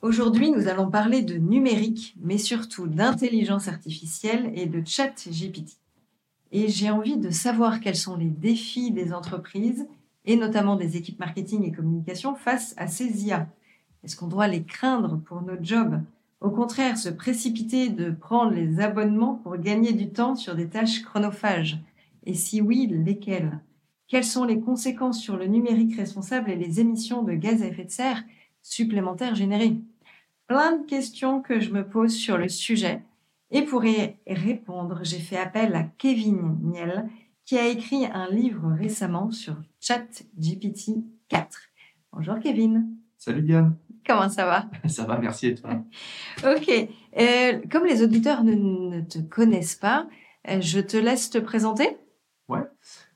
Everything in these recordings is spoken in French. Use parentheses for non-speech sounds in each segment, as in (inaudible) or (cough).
Aujourd'hui, nous allons parler de numérique, mais surtout d'intelligence artificielle et de chat GPT. Et j'ai envie de savoir quels sont les défis des entreprises et notamment des équipes marketing et communication face à ces IA. Est-ce qu'on doit les craindre pour notre job? Au contraire, se précipiter de prendre les abonnements pour gagner du temps sur des tâches chronophages? Et si oui, lesquelles? Quelles sont les conséquences sur le numérique responsable et les émissions de gaz à effet de serre? Supplémentaires générées Plein de questions que je me pose sur le sujet. Et pour y répondre, j'ai fait appel à Kevin Niel, qui a écrit un livre récemment sur ChatGPT 4. Bonjour Kevin. Salut Diane. Comment ça va? (laughs) Ça va, merci et toi? (laughs) Ok. Euh, comme les auditeurs ne, ne, te connaissent pas, euh, je te laisse te présenter. Ouais.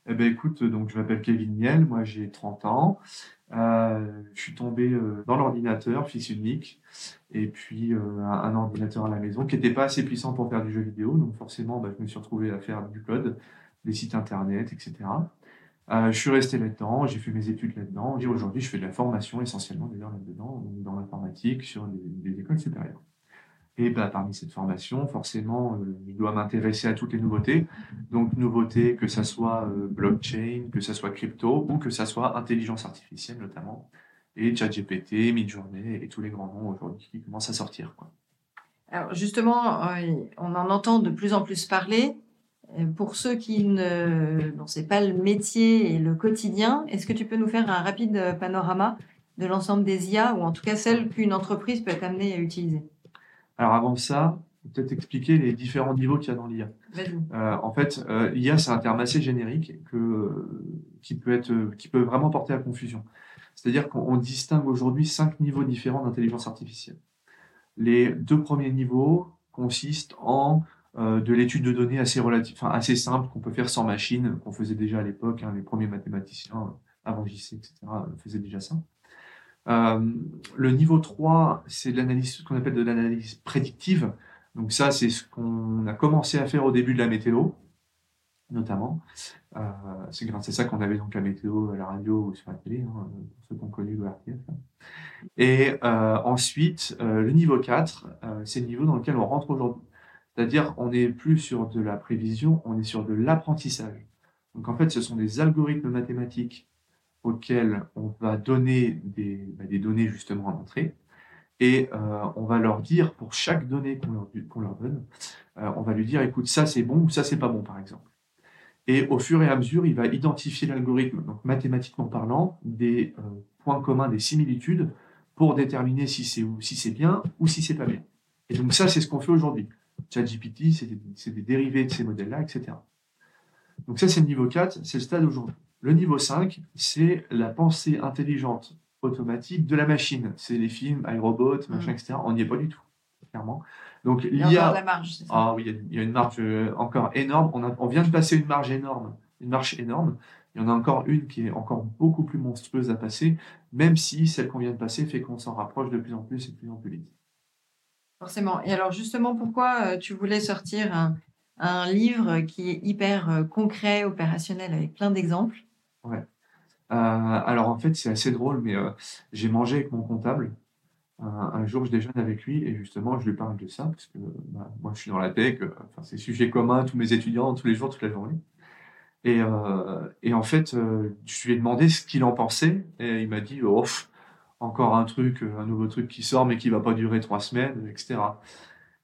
Eh ben écoute, donc je m'appelle Kevin Niel, moi j'ai 30 ans. Euh, je suis tombé euh, dans l'ordinateur, fils unique, et puis euh, un, ordinateur à la maison qui n'était pas assez puissant pour faire du jeu vidéo, donc forcément bah, je me suis retrouvé à faire du code, des sites internet, etc. Euh, je suis resté là-dedans, j'ai fait mes études là-dedans, aujourd'hui je fais de la formation essentiellement d'ailleurs là-dedans, dans l'informatique, sur des écoles supérieures. Et bah, parmi cette formation, forcément, euh, il doit m'intéresser à toutes les nouveautés. Donc, nouveautés, que ça soit euh, blockchain, que ça soit crypto, ou que ça soit intelligence artificielle notamment, et ChatGPT, Midjourney, et tous les grands noms aujourd'hui qui commencent à sortir. Alors, justement, euh, on en entend de plus en plus parler. Pour ceux qui ne dont c'est pas le métier et le quotidien, est-ce que tu peux nous faire un rapide panorama de l'ensemble des IA, ou en tout cas celles qu'une entreprise peut être amenée à utiliser? Alors avant ça, peut-être expliquer les différents niveaux qu'il y a dans l'IA. Euh, en fait, euh, l'IA c'est un terme assez générique que, qui peut être, qui peut vraiment porter à confusion. C'est-à-dire qu'on distingue aujourd'hui cinq niveaux différents d'intelligence artificielle. Les deux premiers niveaux consistent en euh, de l'étude de données assez relative, enfin assez simple qu'on peut faire sans machine, qu'on faisait déjà à l'époque. Hein, les premiers mathématiciens avant JC, etc. faisaient déjà ça. Euh, le niveau 3, c'est l'analyse, ce qu'on appelle de l'analyse prédictive. Donc ça, c'est ce qu'on a commencé à faire au début de la météo, notamment. Euh, c'est grâce à ça qu'on avait donc la météo à la radio ou sur la télé, hein, pour ceux qui ont connu le RTF. Et euh, ensuite, le niveau 4, euh, c'est le niveau dans lequel on rentre aujourd'hui. C'est-à-dire, on n'est plus sur de la prévision, on est sur de l'apprentissage. Donc en fait, ce sont des algorithmes mathématiques auxquels on va donner des, bah, des données justement à l'entrée. Et euh, on va leur dire, pour chaque donnée qu'on leur, donne, euh, on va lui dire, écoute, ça c'est bon ou ça c'est pas bon, par exemple. Et au fur et à mesure, il va identifier l'algorithme, donc mathématiquement parlant, des euh, points communs, des similitudes, pour déterminer si c'est bien ou si c'est pas bien. Et donc ça, c'est ce qu'on fait aujourd'hui. ChatGPT, c'est des dérivés de ces modèles-là, etc. Donc ça, c'est le niveau 4, c'est le stade aujourd'hui. Le niveau 5, c'est la pensée intelligente automatique de la machine. C'est les films, iRobot, machin, mmh. etc. On n'y est pas du tout, clairement. Donc il y a, la marge, ça? Ah oui, il y a une marge euh, encore énorme. On, a, on vient de passer une marge énorme, une marche énorme. Il y en a encore une qui est encore beaucoup plus monstrueuse à passer, même si celle qu'on vient de passer fait qu'on s'en rapproche de plus en plus et de plus en plus vite. Forcément. Et alors justement, pourquoi euh, tu voulais sortir un, un livre qui est hyper euh, concret, opérationnel, avec plein d'exemples? Ouais. Euh, alors en fait, c'est assez drôle, mais euh, j'ai mangé avec mon comptable. Euh, un jour, je déjeune avec lui et justement, je lui parle de ça parce que bah, moi, je suis dans la tech. Enfin, c'est sujet commun, tous mes étudiants, tous les jours, toute la journée. Et, en fait, je lui ai demandé ce qu'il en pensait et il m'a dit oh, encore un truc, un nouveau truc qui sort mais qui va pas durer trois semaines, etc.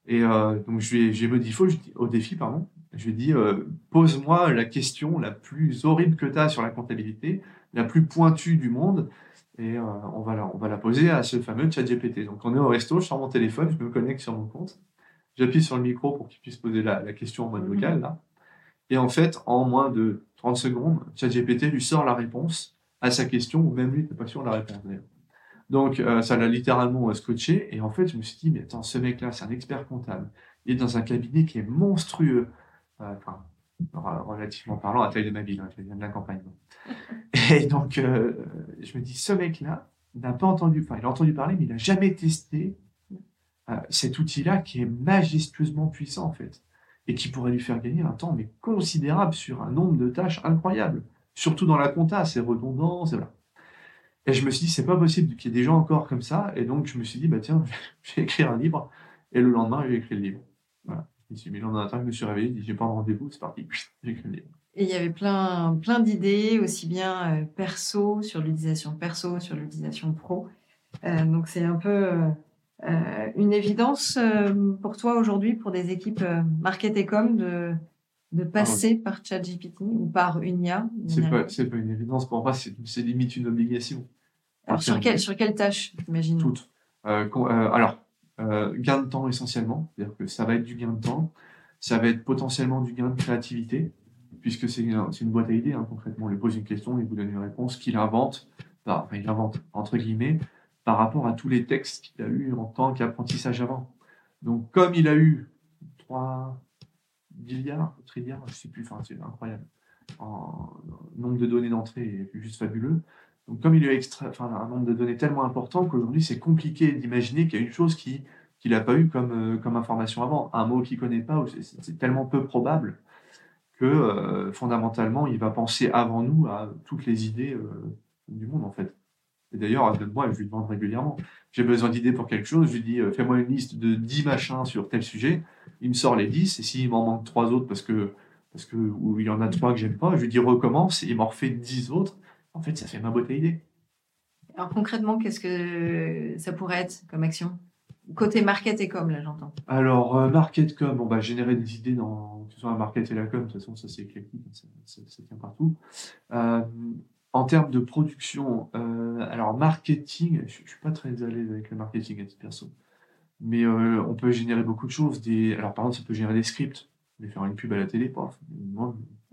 Et donc je lui ai, j'ai au défi, pardon. Je lui ai dit, euh, pose-moi la question la plus horrible que tu as sur la comptabilité, la plus pointue du monde, et euh, on, va la, on va la poser à ce fameux chat GPT. Donc on est au resto, je sors mon téléphone, je me connecte sur mon compte, j'appuie sur le micro pour qu'il puisse poser la, la, question en mode mhm. vocal, là. Et en fait, en moins de 30 secondes, ChatGPT lui sort la réponse à sa question, ou même lui n'est pas sûr de la réponse Donc, euh, ça l'a littéralement scotché. Et en fait, je me suis dit, mais attends, ce mec-là, c'est un expert comptable. Il est dans un cabinet qui est monstrueux. Enfin, relativement parlant, à taille de ma ville, hein, je viens de la campagne. (laughs) Et donc, je me dis, ce mec-là n'a pas entendu, enfin, il a entendu parler, mais il n'a jamais testé cet outil-là qui est majestueusement puissant, en fait et qui pourrait lui faire gagner un temps mais considérable sur un nombre de tâches incroyables. Surtout dans la compta, c'est redondant, c'est voilà. Et je me suis dit, c'est pas possible qu'il y ait des gens encore comme ça. Et donc, je me suis dit, bah tiens, (laughs) je vais écrire un livre. Et le lendemain, j'ai écrit le livre. Je me suis mis le lendemain matin, je me suis réveillé, dit, j'ai pas de rendez-vous, c'est parti. J'ai écrit le livre. Et il y avait plein, plein d'idées, aussi bien euh, perso, sur l'utilisation perso, sur l'utilisation pro. Euh, donc, c'est un peu euh, une évidence euh, pour toi aujourd'hui, pour des équipes market et com, de, de passer par ChatGPT ou par une IA C'est pas, pas une évidence. Pour moi, c'est limite une obligation. Alors, sur, quelle, sur quelle tâche, j'imagine? Toutes. alors, gain de temps essentiellement. C'est-à-dire que ça va être du gain de temps. Ça va être potentiellement du gain de créativité, puisque c'est une, boîte à idées, hein, concrètement. On lui pose une question, il vous donne une réponse qu'il invente. Enfin, il invente, entre guillemets par rapport à tous les textes qu'il a eu en tant qu'apprentissage avant. Donc, comme il a eu 3 milliards, trilliards, je ne sais plus, enfin, c'est incroyable, en nombre de données d'entrée est juste fabuleux. Donc, comme il a eu extra, enfin, un nombre de données tellement important qu'aujourd'hui, c'est compliqué d'imaginer qu'il y a une chose qui qu'il n'a pas eu comme, euh, comme information avant, un mot qu'il ne connaît pas, c'est tellement peu probable que euh, fondamentalement, il va penser avant nous à toutes les idées euh, du monde, en fait. Et d'ailleurs, moi, je lui demande régulièrement. J'ai besoin d'idées pour quelque chose. Je lui dis, fais-moi une liste de 10 machins sur tel sujet. Il me sort les 10. Et s'il m'en manque trois autres parce que, parce que, ou il y en a trois que j'aime pas, je lui dis recommence. Et il m'en refait 10 autres. En fait, ça fait ma à idées. Alors concrètement, qu'est-ce que ça pourrait être comme action? Côté market et com, là, j'entends. Alors, euh, market com, bon, bah, générer des idées dans, que ce soit la market et la com, de toute façon, ça c'est éclectique, ça, ça, tient partout. Euh, en termes de production, euh, alors marketing, je, ne suis pas très à l'aise avec le marketing à titre perso, mais euh, on peut générer beaucoup de choses. Des, alors par exemple, ça peut générer des scripts, vais faire une pub à la télé,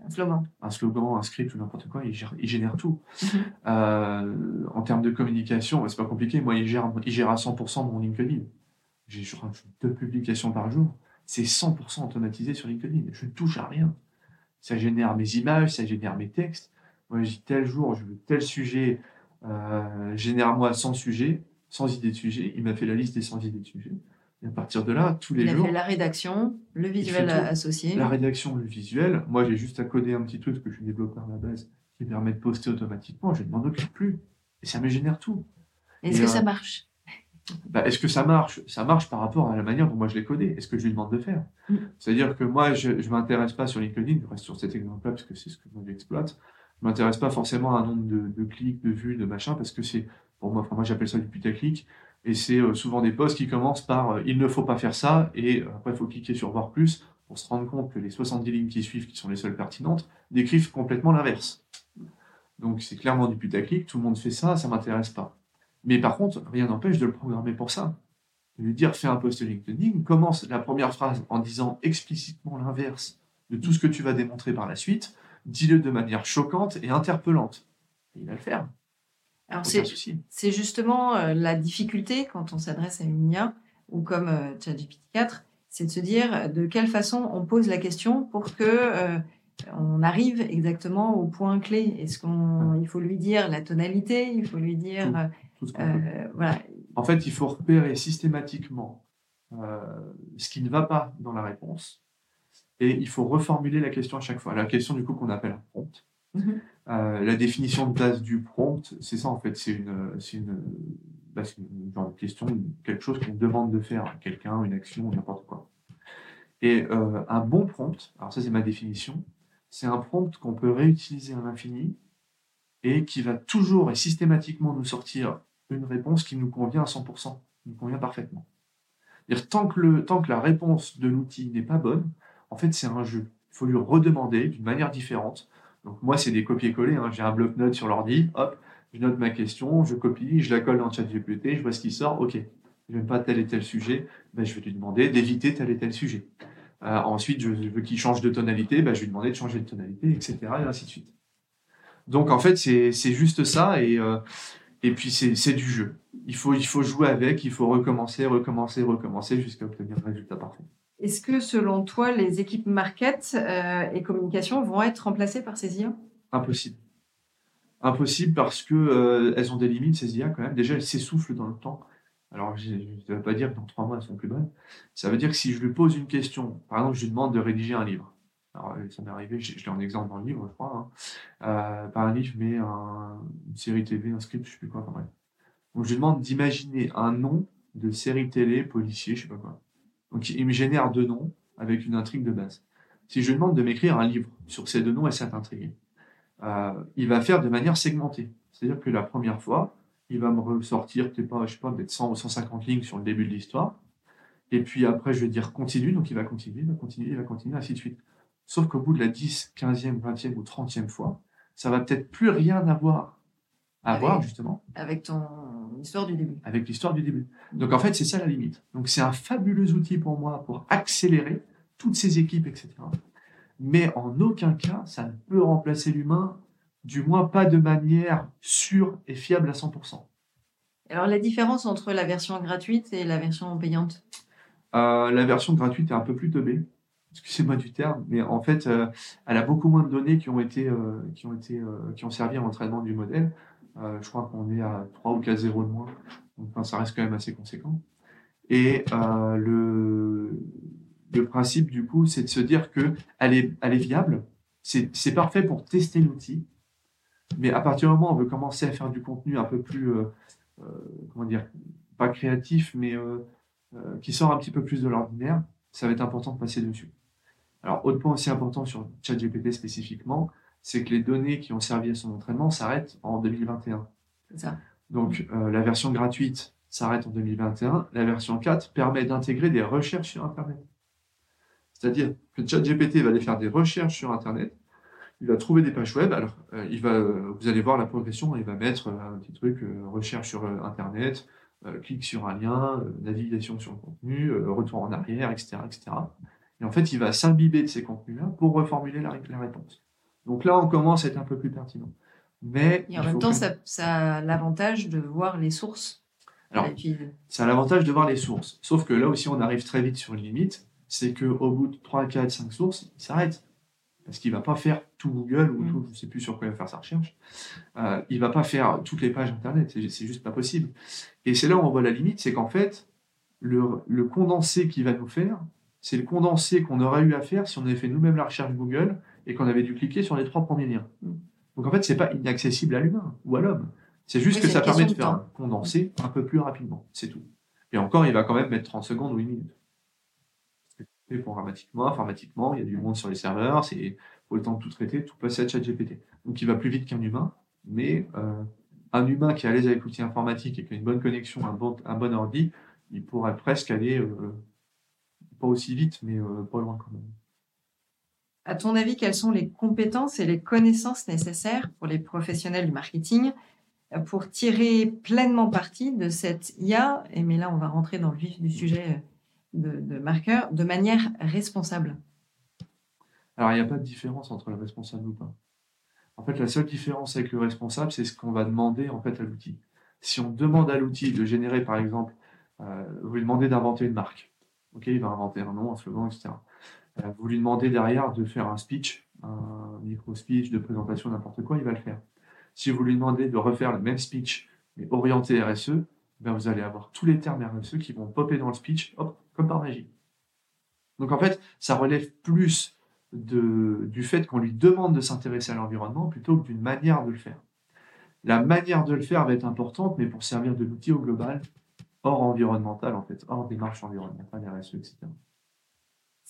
un slogan, un slogan, un script ou n'importe quoi, il, génère tout. Mhm. Euh, en termes de communication, c'est pas compliqué. Moi, il gère, il gère à 100% mon LinkedIn. J'ai deux publications par jour. C'est 100% automatisé sur LinkedIn. Je ne touche à rien. Ça génère mes images, ça génère mes textes moi, je dis tel jour, je veux tel sujet, euh, génère-moi 100 sujets, 100 idées de sujets. Il m'a fait la liste des 100 idées de sujets. Et à partir de là, tous les jours. Il a fait la rédaction, le visuel associé. La rédaction, le visuel. Moi, j'ai juste à coder un petit truc que je suis développeur à la base qui permet de poster automatiquement. Je ne m'en occupe plus. Et ça me génère tout. Est-ce que ça euh, marche? Bah, Est-ce que ça marche? Ça marche par rapport à la manière dont moi je l'ai codé. Est-ce que je lui demande de faire? Mm. C'est-à-dire que moi, je ne m'intéresse pas sur LinkedIn, je reste sur cet exemple-là parce que c'est ce que moi j'exploite je m'intéresse pas forcément à un nombre de, clics, de vues, de machin, parce que c'est, pour moi, moi j'appelle ça du putaclic, et c'est euh, souvent des posts qui commencent par euh, il ne faut pas faire ça, et euh, après il faut cliquer sur voir plus pour se rendre compte que les 70 lignes qui suivent, qui sont les seules pertinentes, décrivent complètement l'inverse. Donc c'est clairement du putaclic, tout le monde fait ça, ça m'intéresse pas. Mais par contre, rien n'empêche de le programmer pour ça. De lui dire fais un post LinkedIn, commence la première phrase en disant explicitement l'inverse de tout ce que tu vas démontrer par la suite, dis-le de manière choquante et interpellante. il va le faire. Alors c'est justement euh, la difficulté quand on s'adresse à une IA ou comme euh, ChatGPT 4, c'est de se dire de quelle façon on pose la question pour que euh, on arrive exactement au point clé. Est-ce qu'il faut lui dire la tonalité, il faut lui dire voilà. En fait, il faut repérer systématiquement ce qui ne va pas dans la réponse et il faut reformuler la question à chaque fois. La question du coup qu'on appelle un prompt. Euh, la définition de base du prompt, c'est ça en fait, c'est une, une, bah, une, de question, quelque chose qu'on demande de faire à quelqu'un, une action, n'importe quoi. Et euh, un bon prompt, alors ça c'est ma définition, c'est un prompt qu'on peut réutiliser à l'infini et qui va toujours et systématiquement nous sortir une réponse qui nous convient à 100%, qui nous convient parfaitement. Tant que, le, tant que la réponse de l'outil n'est pas bonne, en fait, c'est un jeu. Il faut lui redemander d'une manière différente. Donc moi, c'est des copier-coller. Hein. J'ai un bloc-notes sur l'ordi, hop, je note ma question, je copie, je la colle dans ChatGPT, je vois ce qui sort. Ok, je n'aime pas tel et tel sujet, ben, je vais lui demander d'éviter tel et tel sujet. Euh, ensuite, je veux qu'il change de tonalité, ben, je vais lui demander de changer de tonalité, etc. Et ainsi de suite. Donc en fait, c'est juste ça. Et, euh, Et puis c'est du jeu. Il faut, il faut jouer avec, il faut recommencer, recommencer, recommencer jusqu'à obtenir un résultat parfait. Est-ce que selon toi, les équipes market euh, et communication vont être remplacées par ces IA Impossible. Impossible parce que euh, elles ont des limites, ces IA quand même. Déjà, elles s'essoufflent dans le temps. Alors, je ne veux pas dire que dans trois mois, elles sont plus bonnes. Ça veut dire que si je lui pose une question, par exemple, je lui demande de rédiger un livre. Alors, euh, ça m'est arrivé, je, l'ai en exemple dans le livre, je crois. Hein. pas un livre, mais une série TV, un script, je ne sais plus quoi. Donc, je lui demande d'imaginer un nom de série télé, policier, je ne sais pas quoi. Donc, il me génère deux noms avec une intrigue de base. Si je demande de m'écrire un livre sur ces deux noms et cette intrigue, euh, il va faire de manière segmentée. C'est-à-dire que la première fois, il va me ressortir, peut-être pas, je sais pas, peut-être 100 ou 150 lignes sur le début de l'histoire. Et puis après, je vais dire continue, donc il va continuer, il va continuer, il va continuer, ainsi de suite. Sauf qu'au bout de la 10, 15e, 20e ou 30e fois, ça va peut-être plus rien avoir à voir, justement. Avec ton histoire du début. Avec l'histoire du début. Donc en fait, c'est ça la limite. Donc c'est un fabuleux outil pour moi pour accélérer toutes ces équipes, etc. Mais en aucun cas, ça ne peut remplacer l'humain, du moins pas de manière sûre et fiable à 100%. Alors la différence entre la version gratuite et la version payante? Euh, La version gratuite est un peu plus teubée, excusez-moi du terme, mais en fait, euh, elle a beaucoup moins de données qui ont été, euh, qui ont été, qui ont servi à l'entraînement du modèle. Euh, je crois qu'on est à 3 ou 4 zéros de moins. Donc, ça reste quand même assez conséquent. Et euh, le, principe, du coup, c'est de se dire est, elle est viable. C'est parfait pour tester l'outil. Mais à partir du moment où on veut commencer à faire du contenu un peu plus, euh, comment dire, pas créatif, mais qui sort un petit peu plus de l'ordinaire, ça va être important de passer dessus. Alors, autre point aussi important sur ChatGPT spécifiquement, c'est que les données qui ont servi à son entraînement s'arrêtent en 2021. Ça. Donc euh, la version gratuite s'arrête en 2021. La version 4 permet d'intégrer des recherches sur Internet. C'est-à-dire que ChatGPT va aller faire des recherches sur Internet. Il va trouver des pages web. Alors, euh, il va, euh, vous allez voir la progression. Il va mettre un petit truc recherche sur Internet, clic sur un lien, navigation sur le contenu, retour en arrière, etc., etc. Et en fait, il va s'imbiber de ces contenus-là pour reformuler la réponse. Donc là, on commence à être un peu plus pertinent. Mais Et en même temps, ça, a l'avantage de voir les sources. Alors, ça a l'avantage de voir les sources. Sauf que là aussi, on arrive très vite sur une limite. C'est qu'au bout de 3, 4, 5 sources, il s'arrête. Parce qu'il ne va pas faire tout Google ou mm. tout, je ne sais plus sur quoi il va faire sa recherche. Euh, il ne va pas faire toutes les pages Internet. C'est juste pas possible. Et c'est là où on voit la limite. C'est qu'en fait, le, le condensé qu'il va nous faire, c'est le condensé qu'on aurait eu à faire si on avait fait nous-mêmes la recherche Google et qu'on avait dû cliquer sur les trois premiers liens. Mm. Donc en fait, c'est pas inaccessible à l'humain ou à l'homme. C'est juste que ça permet de faire un condensé un peu plus rapidement. C'est tout. Et encore, il va quand même mettre 30 secondes ou une minute. Et programmatiquement, informatiquement, il y a du monde sur les serveurs, c'est faut le temps de tout traiter, tout passer à ChatGPT. Donc il va plus vite qu'un humain, mais euh, un humain qui est à l'aise avec l'outil informatique et qui a une bonne connexion, un bon, un bon ordi, il pourrait presque aller, euh, pas aussi vite, mais euh, pas loin quand même. À ton avis, quelles sont les compétences et les connaissances nécessaires pour les professionnels du marketing pour tirer pleinement parti de cette IA Et mais là, on va rentrer dans le vif du sujet de, de marqueur, de manière responsable. Alors, il n'y a pas de différence entre le responsable ou pas. En fait, la seule différence avec le responsable, c'est ce qu'on va demander en fait à l'outil. Si on demande à l'outil de générer, par exemple, euh, vous lui demandez d'inventer une marque. Ok, il va inventer un nom, un slogan, etc. Euh, vous lui demandez derrière de faire un speech, un micro-speech de présentation, n'importe quoi, il va le faire. Si vous lui demandez de refaire le même speech, mais orienté RSE, ben vous allez avoir tous les termes RSE qui vont popper dans le speech, hop, comme par magie. Donc en fait, ça relève plus de, du fait qu'on lui demande de s'intéresser à l'environnement plutôt que d'une manière de le faire. La manière de le faire va être importante, mais pour servir de l'outil au global, hors environnemental en fait, hors démarche environnementale, RSE, etc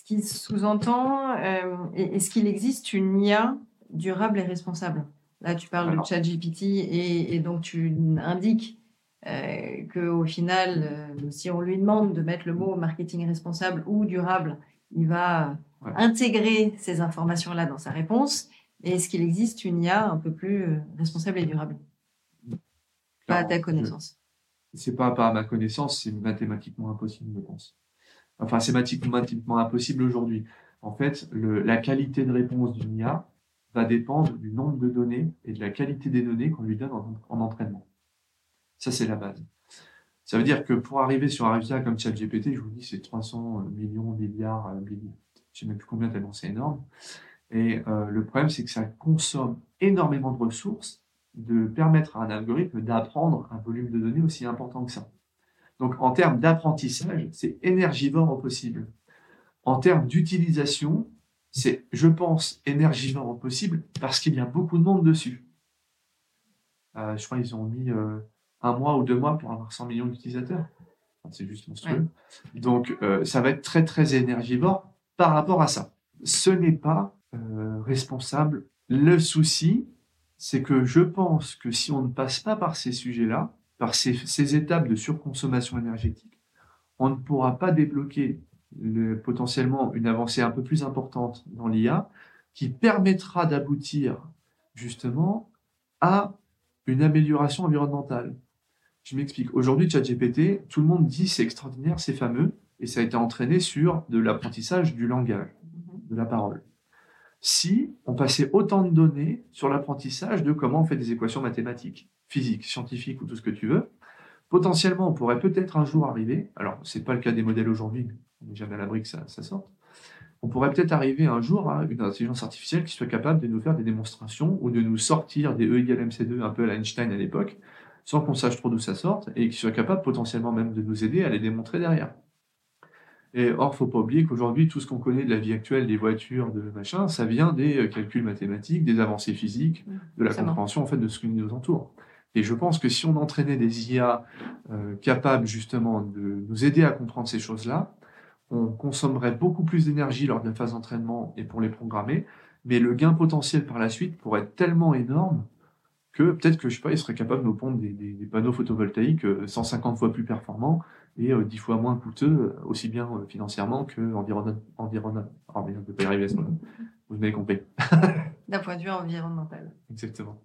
qui sous-entend, euh, est-ce qu'il existe une IA durable et responsable. Là, tu parles de ChatGPT et, et donc tu indiques euh, qu'au final, euh, si on lui demande de mettre le mot marketing responsable ou durable, il va intégrer ces informations-là dans sa réponse. Et est-ce qu'il existe une IA un peu plus euh, responsable et durable? Pas à ta connaissance. C'est pas, pas à ma connaissance, c'est mathématiquement impossible, je pense enfin, c'est mathématiquement impossible aujourd'hui. En fait, la qualité de réponse d'une IA va dépendre du nombre de données et de la qualité des données qu'on lui donne en, entraînement. Ça, c'est la base. Ça veut dire que pour arriver sur un résultat comme ChatGPT, je vous dis, c'est 300 millions, milliards, milliards. Je ne sais même plus combien tellement c'est énorme. Et euh, le problème, c'est que ça consomme énormément de ressources de permettre à un algorithme d'apprendre un volume de données aussi important que ça. Donc, en termes d'apprentissage, c'est énergivore au possible. En termes d'utilisation, c'est, je pense, énergivore au possible parce qu'il y a beaucoup de monde dessus. Euh, je crois qu'ils ont mis euh, un mois ou deux mois pour avoir 100 millions d'utilisateurs. c'est juste monstrueux. Donc, ça va être très, très énergivore par rapport à ça. Ce n'est pas euh, responsable. Le souci, c'est que je pense que si on ne passe pas par ces sujets-là, par ces, étapes de surconsommation énergétique, on ne pourra pas débloquer potentiellement une avancée un peu plus importante dans l'IA qui permettra d'aboutir justement à une amélioration environnementale. Je m'explique. Aujourd'hui, ChatGPT, tout le monde dit c'est extraordinaire, c'est fameux, et ça a été entraîné sur de l'apprentissage du langage, de la parole si on passait autant de données sur l'apprentissage de comment on fait des équations mathématiques, physiques, scientifiques ou tout ce que tu veux. Potentiellement, on pourrait peut-être un jour arriver, alors ce n'est pas le cas des modèles aujourd'hui, on n'est jamais à l'abri que ça, sorte, on pourrait peut-être arriver un jour à une intelligence artificielle qui soit capable de nous faire des démonstrations ou de nous sortir des E égale MC2 un peu à Einstein à l'époque, sans qu'on sache trop d'où ça sorte, et qui soit capable potentiellement même de nous aider à les démontrer derrière. Et or, faut pas oublier qu'aujourd'hui, tout ce qu'on connaît de la vie actuelle, des voitures, de machin, ça vient des euh, calculs mathématiques, des avancées physiques, de la compréhension en fait de ce qui nous entoure. Et je pense que si on entraînait des IA euh, capables justement de nous aider à comprendre ces choses-là, on consommerait beaucoup plus d'énergie lors de la phase d'entraînement et pour les programmer, mais le gain potentiel par la suite pourrait être tellement énorme que peut-être que je sais pas, il serait capable de nous pondre des, des panneaux photovoltaïques 150 euh, fois plus performants et euh, dix fois moins coûteux, euh, aussi bien euh, financièrement que environnement. environnement. Oh, mais peut pas y arriver Vous m'avez compris. D'un point de vue environnemental. Exactement.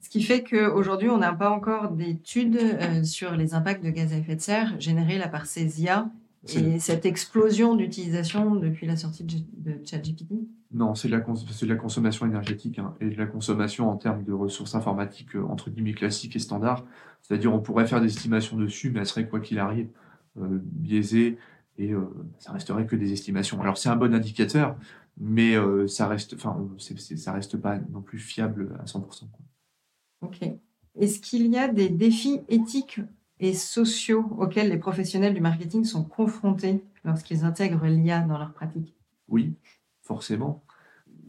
Ce qui fait qu'aujourd'hui, on n'a pas encore d'études sur les impacts de gaz à effet de serre générés là, par ces IA et cette explosion d'utilisation depuis la sortie de, ChatGPT Non, c'est de, de, la consommation énergétique hein, et de la consommation en termes de ressources informatiques entre guillemets classiques et standards. C'est-à-dire, on pourrait faire des estimations dessus, mais elles seraient, quoi qu'il arrive, euh, biaisées et euh, ça resterait que des estimations. Alors, c'est un bon indicateur, mais euh, ça reste, enfin, ça reste pas non plus fiable à 100%. Ok. Est-ce qu'il y a des défis éthiques et sociaux auxquels les professionnels du marketing sont confrontés lorsqu'ils intègrent l'IA dans leur pratique? Oui, forcément.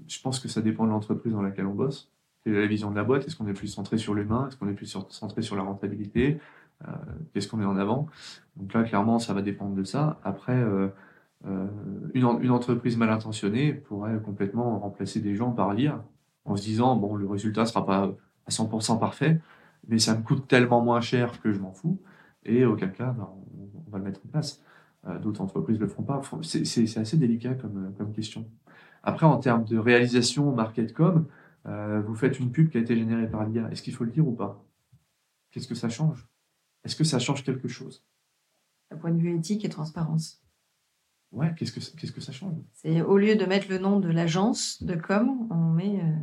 Je pense que ça dépend de l'entreprise dans laquelle on bosse quelle est la vision de la boîte? Est-ce qu'on est plus centré sur l'humain? Est-ce qu'on est plus centré sur la rentabilité? Euh, Qu'est-ce qu'on met en avant? Donc là, clairement, ça va dépendre de ça. Après, euh, euh, une, une, entreprise mal intentionnée pourrait complètement remplacer des gens par l'IA en se disant, bon, le résultat ne sera pas à 100% parfait, mais ça me coûte tellement moins cher que je m'en fous. Et auquel cas, ben, on, va le mettre en place. D'autres entreprises ne le feront pas. C'est assez délicat comme, comme question. Après, en termes de réalisation market-com, euh, vous faites une pub qui a été générée par l'IA. Est-ce qu'il faut le dire ou pas? Qu'est-ce que ça change? Est-ce que ça change quelque chose? D'un point de vue éthique et transparence. Ouais, qu'est-ce que, ça change? C'est au lieu de mettre le nom de l'agence de com, on met euh,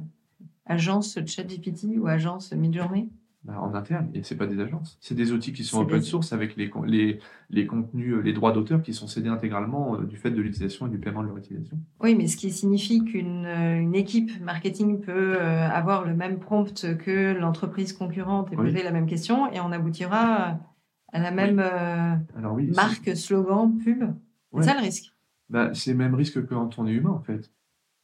agence ChatGPT ou agence Midjourney? Bah, en interne, et ce pas des agences. C'est des outils qui sont open source avec les, les, les, contenus, euh, les droits d'auteur qui sont cédés intégralement euh, du fait de l'utilisation et du paiement de leur utilisation. Oui, mais ce qui signifie qu'une euh, une équipe marketing peut avoir le même prompt que l'entreprise concurrente et poser la même question, et on aboutira à la même marque, slogan, pub. C'est ça le risque? Bah, c'est le même risque que quand on est humain, en fait.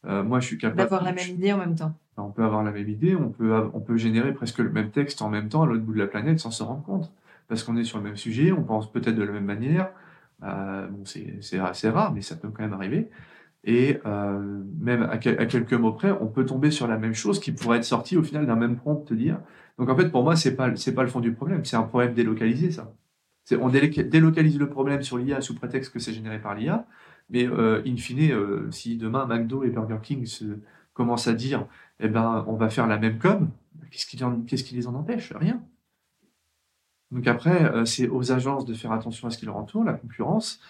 moi, je suis capable. D'avoir la même idée en même temps on peut avoir la même idée, on peut, générer presque le même texte en même temps à l'autre bout de la planète sans se rendre compte. Parce qu'on est sur le même sujet, on pense peut-être de la même manière. Euh, bon, c'est assez rare, mais ça peut quand même arriver. Et euh, même à, quelques mots près, on peut tomber sur la même chose qui pourrait être sortie au final d'un même prompt, te dire. Donc en fait, pour moi, c'est pas pas le fond du problème, c'est un problème délocalisé, ça. On délocalise le problème sur l'IA sous prétexte que c'est généré par l'IA, mais euh, in fine, si demain McDo et Burger King se, commencent à dire eh ben, on va faire la même com, qu'est-ce qui, qu'est-ce qui les en empêche? Rien. Donc après, euh, c'est aux agences de faire attention à ce qui leur entoure, la concurrence,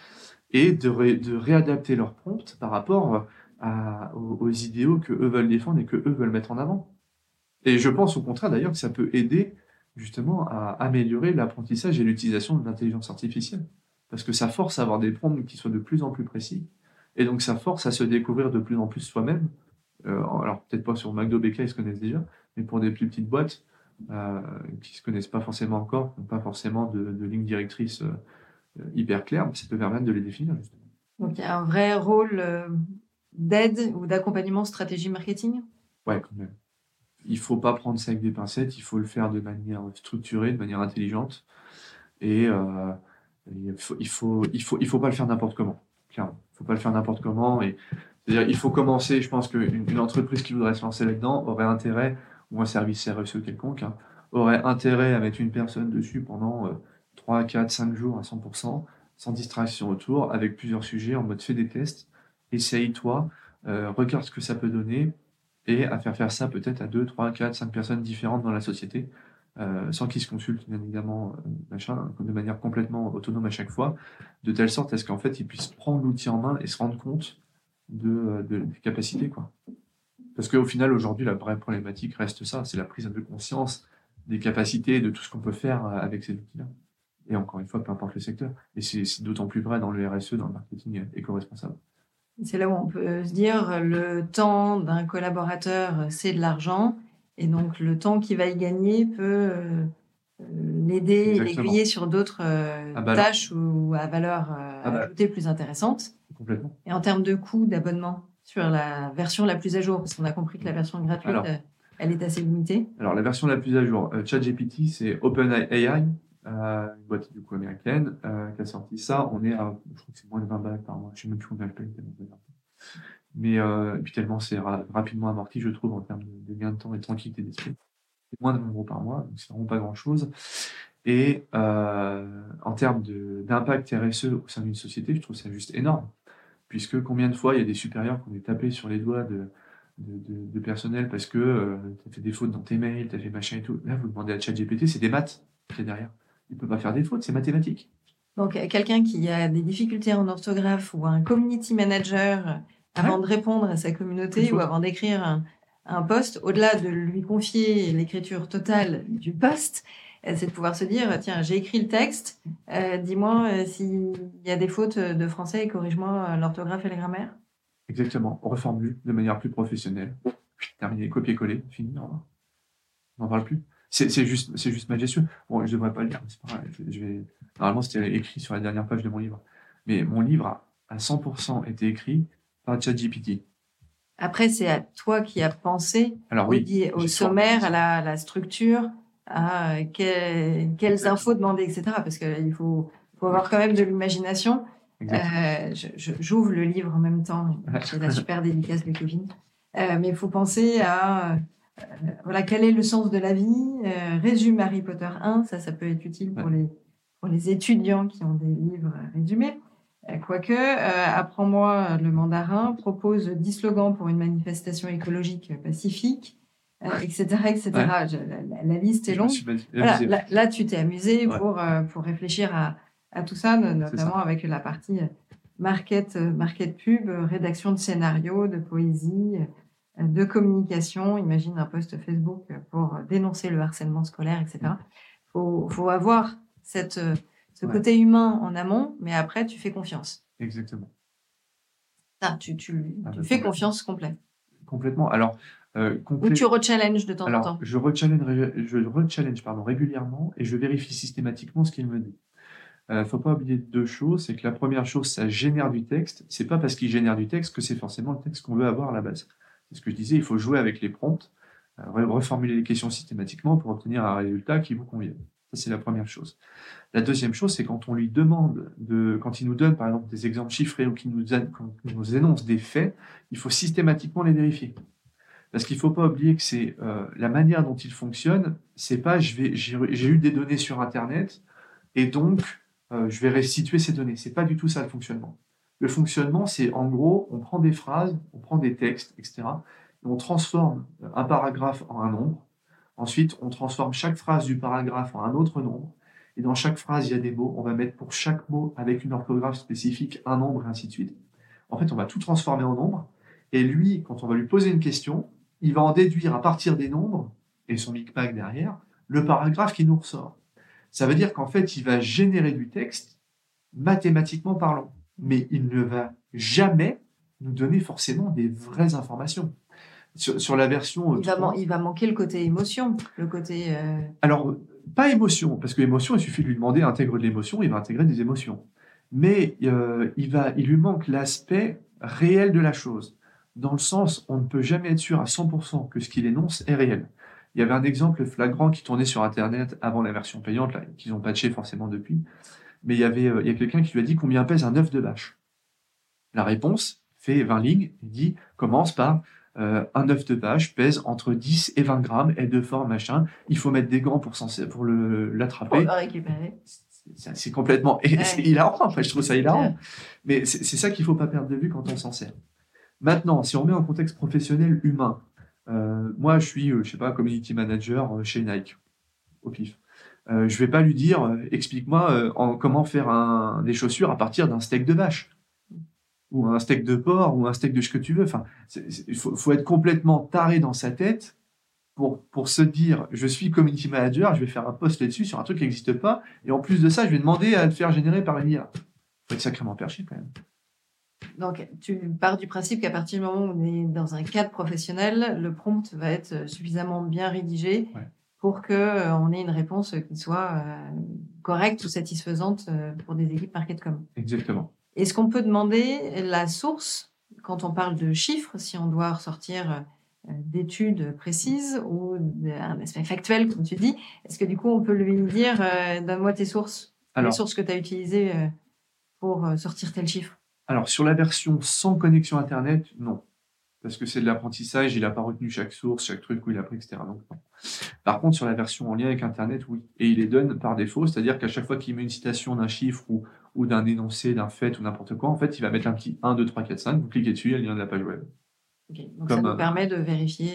et de, de réadapter leur prompt par rapport à, aux, idéaux que eux veulent défendre et que eux veulent mettre en avant. Et je pense au contraire d'ailleurs que ça peut aider justement à améliorer l'apprentissage et l'utilisation de l'intelligence artificielle. Parce que ça force à avoir des prompts qui soient de plus en plus précis. Et donc ça force à se découvrir de plus en plus soi-même. Euh, alors peut-être pas sur McDo BK, ils se connaissent déjà, mais pour des plus petites boîtes euh, qui ne se connaissent pas forcément encore, n'ont pas forcément de, de ligne directrice euh, hyper claire, ça peut permettre de les définir justement. Donc il y a un vrai rôle d'aide ou d'accompagnement stratégie marketing? Ouais, quand même il faut pas prendre ça avec des pincettes, il faut le faire de manière structurée, de manière intelligente. Et euh, il faut, il faut, il faut, il faut pas le faire n'importe comment. Clairement, il faut pas le faire n'importe comment. Et c'est-à-dire, il faut commencer. Je pense qu'une une entreprise qui voudrait se lancer là-dedans aurait intérêt, ou un service RSE quelconque, hein, aurait intérêt à mettre une personne dessus pendant 3, 4, 5 jours à 100%, sans distraction autour, avec plusieurs sujets en mode fais des tests, essaye-toi, euh, regarde ce que ça peut donner, et à faire faire ça peut-être à 2, 3, 4, 5 personnes différentes dans la société, euh, sans qu'ils se consultent bien évidemment euh, machin, de manière complètement autonome à chaque fois, de telle sorte à ce qu'en fait ils puissent prendre l'outil en main et se rendre compte de, euh, de des capacités. Quoi. Parce qu'au final, aujourd'hui, la vraie problématique reste ça, c'est la prise de conscience des capacités, de tout ce qu'on peut faire avec ces outils-là. Et encore une fois, peu importe le secteur. Et c'est d'autant plus vrai dans le RSE, dans le marketing éco-responsable. C'est là où on peut se dire le temps d'un collaborateur, c'est de l'argent. Et donc, le temps qu'il va y gagner peut euh, l'aider et l'aiguiller sur d'autres euh, tâches ou à valeur euh, ajoutée plus intéressante. Complètement. Et en termes de coût d'abonnement sur la version la plus à jour, parce qu'on a compris que la version gratuite, elle est assez limitée. Alors, la version la plus à jour, ChatGPT, c'est OpenAI, euh, une boîte du coup américaine euh, qui a sorti ça. On est à, je crois que c'est moins de 20 balles par mois. Je sais même plus combien je paye. Mais euh, et puis tellement c'est rapidement amorti, je trouve, en termes de, gain de temps et de tranquillité d'esprit. C'est moins de 20 euros par mois, donc c'est vraiment pas grand chose. Et euh, en termes d'impact RSE au sein d'une société, je trouve ça juste énorme. Puisque combien de fois il y a des supérieurs qui ont été tapés sur les doigts de, de, de, personnel parce que euh, tu as fait des fautes dans tes mails, tu as fait machin et tout. Là, vous demandez à ChatGPT, c'est des maths qui est derrière il ne peut pas faire des fautes, c'est mathématique. Donc, quelqu'un qui a des difficultés en orthographe ou un community manager, avant de répondre à sa communauté ou avant d'écrire un, un post, au-delà de lui confier l'écriture totale du post, euh, c'est de pouvoir se dire tiens, j'ai écrit le texte, euh, dis-moi euh, s'il y a des fautes de français et corrige-moi l'orthographe et la grammaire. Exactement, reformule de manière plus professionnelle. Terminé, copier-coller, fini, on n'en parle plus. C'est juste, c'est juste majestueux. Bon, je devrais pas le lire, c'est pas Je, vais... Normalement, c'était écrit sur la dernière page de mon livre. Mais mon livre a à 100% été écrit par ChatGPT. Après, c'est à toi qui as pensé Alors, oui, au sommaire, à la, structure, à quelles infos demander, etc. Parce qu'il faut, faut avoir quand même de l'imagination. Euh, J'ouvre le livre en même temps. J'ai la super dédicace de Kevin. Euh, mais il faut penser à euh, voilà, quel est le sens de la vie Résume Harry Potter 1, ça, ça peut être utile pour, les, pour les étudiants qui ont des livres résumés. Quoique, Apprends-moi le mandarin propose 10 slogans pour une manifestation écologique pacifique, etc. etc. la, liste est longue. là, tu t'es amusé pour, pour réfléchir à, à tout ça, notamment avec la partie market, market pub, rédaction de scénarios, de poésie, de communication, imagine un post Facebook pour dénoncer le harcèlement scolaire, etc. Il faut, faut, avoir cette, ce côté humain en amont, mais après, tu fais confiance. Exactement. Ah, tu, tu, ah, tu bah, fais confiance complète. Complètement. Alors, euh, Ou tu rechallenges de temps en temps Je rechallenge, je rechallenge pardon, régulièrement et je vérifie systématiquement ce qu'il me dit. Il euh, faut pas oublier deux choses. C'est que la première chose, ça génère du texte. C'est pas parce qu'il génère du texte que c'est forcément le texte qu'on veut avoir à la base ce que je disais, il faut jouer avec les prompts, euh, reformuler les questions systématiquement pour obtenir un résultat qui vous convienne. Ça, c'est la première chose. La deuxième chose, c'est quand on lui demande, de, quand il nous donne par exemple des exemples chiffrés ou qu'il nous, nous énonce des faits, il faut systématiquement les vérifier. Parce qu'il ne faut pas oublier que c'est euh, la manière dont il fonctionne, c'est pas j'ai eu des données sur Internet et donc euh, je vais restituer ces données. C'est pas du tout ça le fonctionnement. Le fonctionnement, c'est en gros, on prend des phrases, on prend des textes, etc. Et on transforme un paragraphe en un nombre. Ensuite, on transforme chaque phrase du paragraphe en un autre nombre. Et dans chaque phrase, il y a des mots. On va mettre pour chaque mot, avec une orthographe spécifique, un nombre, et ainsi de suite. En fait, on va tout transformer en nombre. Et lui, quand on va lui poser une question, il va en déduire à partir des nombres, et son micmac derrière, le paragraphe qui nous ressort. Ça veut dire qu'en fait, il va générer du texte mathématiquement parlant, mais il ne va jamais nous donner forcément des vraies informations. Sur, la version. Il, va il, va manquer le côté émotion, le côté. Euh, Alors, pas émotion, parce que l'émotion, il suffit de lui demander intègre de l'émotion, il va intégrer des émotions. Mais euh, il, va, il lui manque l'aspect réel de la chose, dans le sens on ne peut jamais être sûr à 100% que ce qu'il énonce est réel. Il y avait un exemple flagrant qui tournait sur Internet avant la version payante, qu'ils ont patché forcément depuis. Mais il y avait euh, il y a quelqu'un qui lui a dit combien pèse un œuf de vache. La réponse fait 20 lignes et dit commence par euh, un œuf de vache pèse entre 10 et 20 grammes, est de forme machin. Il faut mettre des gants pour, pour l'attraper. C'est complètement c'est hilarant. je trouve ça hilarant. Mais c'est ça qu'il faut pas perdre de vue quand on s'en sert. Maintenant, si on met en contexte professionnel humain, euh, moi, je suis, euh, je sais pas, community manager chez Nike, au pif. Euh, je vais pas lui dire, explique-moi comment faire des chaussures à partir d'un steak de vache ou un steak de porc, ou un steak de ce que tu veux. Enfin, il faut, être complètement taré dans sa tête pour, pour se dire, je suis community manager, je vais faire un post là-dessus sur un truc qui n'existe pas, et en plus de ça, je vais demander à le faire générer par une IA. Faut être sacrément perché quand même. Donc, tu pars du principe qu'à partir du moment où on est dans un cadre professionnel, le prompt va être suffisamment bien rédigé pour qu'on euh, ait une réponse qui soit euh, correcte ou satisfaisante euh, pour des équipes market.com. Exactement. Est-ce qu'on peut demander la source quand on parle de chiffres, si on doit ressortir d'études précises ou un aspect factuel, comme tu dis Est-ce que du coup, on peut lui dire Donne-moi tes sources, les sources que tu as utilisées pour sortir tel chiffre? Alors, sur la version sans connexion Internet, non parce que c'est de l'apprentissage, il n'a pas retenu chaque source, chaque truc où il a pris, etc. Par contre, sur la version en lien avec Internet, oui. Et il les donne par défaut, c'est-à-dire qu'à chaque fois qu'il met une citation d'un chiffre ou, ou d'un énoncé, d'un fait ou n'importe quoi, en fait, il va mettre un petit 1, 2, 3, 4, 5, vous cliquez dessus, il y a le lien de la page web. Donc ça nous euh, permet de vérifier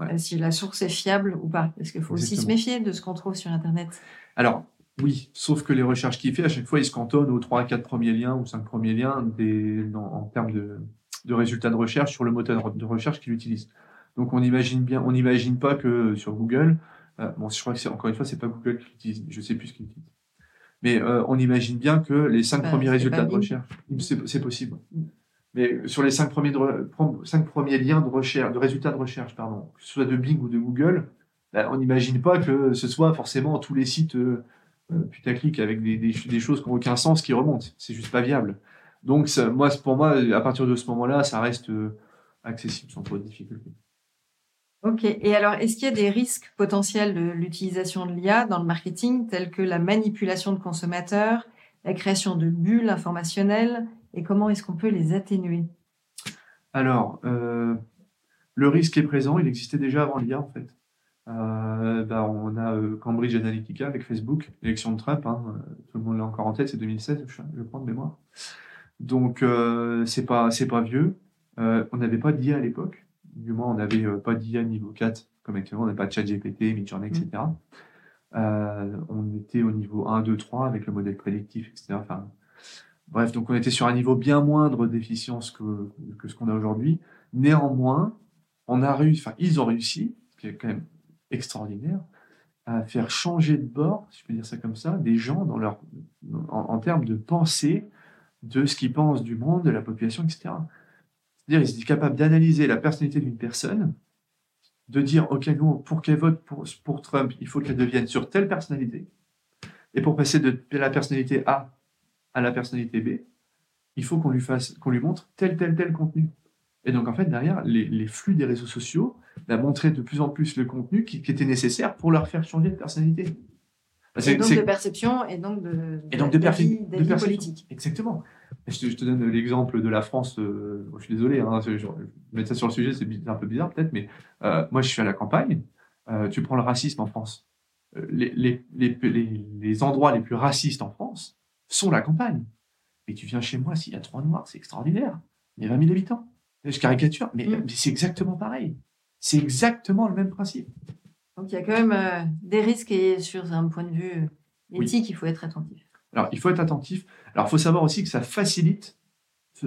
euh, si la source est fiable ou pas. Parce qu'il faut aussi se méfier de ce qu'on trouve sur Internet. Alors, oui, sauf que les recherches qu'il fait, à chaque fois, il se cantonne aux 3, 4 premiers liens ou 5 premiers liens des, en termes de, de résultats de recherche sur le moteur de recherche qu'il utilise. Donc on imagine bien, on n'imagine pas que sur Google, euh, bon, je crois que c'est encore une fois, c'est pas Google qui l'utilise, je sais plus ce qu'il utilise. Mais euh, on imagine bien que les cinq bah, premiers résultats de recherche, c'est possible. Mais sur les cinq premiers, cinq premiers liens de recherche, de résultats de recherche, pardon, que ce soit de Bing ou de Google, bah, on n'imagine pas que ce soit forcément tous les sites euh, putaclic avec des, des, des, choses qui n'ont aucun sens qui remontent. C'est juste pas viable. Donc, moi, pour moi, à partir de ce moment-là, ça reste euh, accessible sans trop de difficultés. Ok. Et alors, est-ce qu'il y a des risques potentiels de l'utilisation de l'IA dans le marketing, tels que la manipulation de consommateurs, la création de bulles informationnelles, et comment est-ce qu'on peut les atténuer? Alors, euh, le risque est présent, il existait déjà avant l'IA, en fait. Euh, bah, on a Cambridge Analytica avec Facebook, l'élection de Trump, hein, tout le monde l'a encore en tête, c'est 2016, je, je prends de mémoire. Donc euh, c'est pas c'est pas vieux. Euh, on n'avait pas d'IA à l'époque. Du moins, on n'avait euh, pas d'IA niveau 4 comme actuellement. On n'a pas de ChatGPT, Midjourney, etc. Mm. Euh, on était au niveau 1, 2, 3 avec le modèle prédictif, etc. Enfin, bref, donc on était sur un niveau bien moindre d'efficience que, que ce qu'on a aujourd'hui. Néanmoins, on a réussi, enfin, ils ont réussi, ce qui est quand même extraordinaire, à faire changer de bord, si je peux dire ça comme ça, des gens dans leur, en, termes de pensée, de ce qu'ils pensent du monde, de la population, etc. C'est-à-dire, ils sont capables d'analyser la personnalité d'une personne, de dire, OK, nous, pour qu'elle vote pour, pour Trump, il faut qu'elle devienne sur telle personnalité. Et pour passer de la personnalité A à la personnalité B, il faut qu'on lui fasse, qu'on lui montre tel, tel, tel contenu. Et donc, en fait, derrière, les, flux des réseaux sociaux bah, montraient de plus en plus le contenu qui, qui était nécessaire pour leur faire changer de personnalité. Et donc de perception et donc de, et donc de, de, politique. Exactement. Je te, donne l'exemple de la France. Euh, je suis désolé, hein, je, mettre ça sur le sujet, c'est un peu bizarre peut-être, mais euh, moi je suis à la campagne. Euh, tu prends le racisme en France. Les, les, les, les, endroits les plus racistes en France sont la campagne. Et tu viens chez moi, s'il y a trois noirs, c'est extraordinaire. Il y a 20 000 habitants. Je caricature, mais, mm. mais c'est exactement pareil. C'est exactement le même principe. Donc il y a quand même euh, des risques et sur un point de vue éthique, il faut être attentif. Alors il faut être attentif. Alors il faut savoir aussi que ça facilite,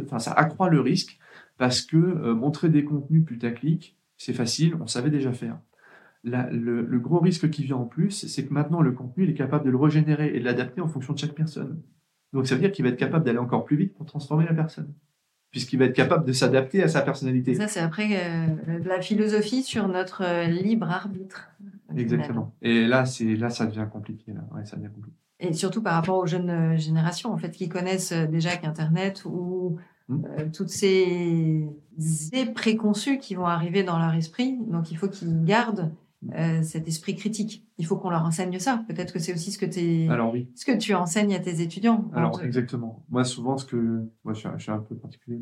enfin ça accroît le risque parce que euh, montrer des contenus putaclic, c'est facile, on savait déjà faire. le, gros risque qui vient en plus, c'est que maintenant le contenu, il est capable de le régénérer et de l'adapter en fonction de chaque personne. Donc ça veut dire qu'il va être capable d'aller encore plus vite pour transformer la personne, puisqu'il va être capable de s'adapter à sa personnalité. Ça, c'est après euh, la philosophie sur notre euh, libre arbitre. Exactement. Et là, c'est là, ça devient compliqué. Ouais, ça devient compliqué. Et surtout par rapport aux jeunes euh, générations, en fait, qui connaissent déjà qu'Internet ou Mmh. Euh, toutes ces idées préconçues qui vont arriver dans leur esprit. Donc, il faut qu'ils gardent. Euh, cet esprit critique. Il faut qu'on leur enseigne ça. Peut-être que c'est aussi ce que, Alors, oui. ce que tu enseignes à tes étudiants. Alors, exactement. Moi, souvent, ce que. Moi, je suis, un peu particulier.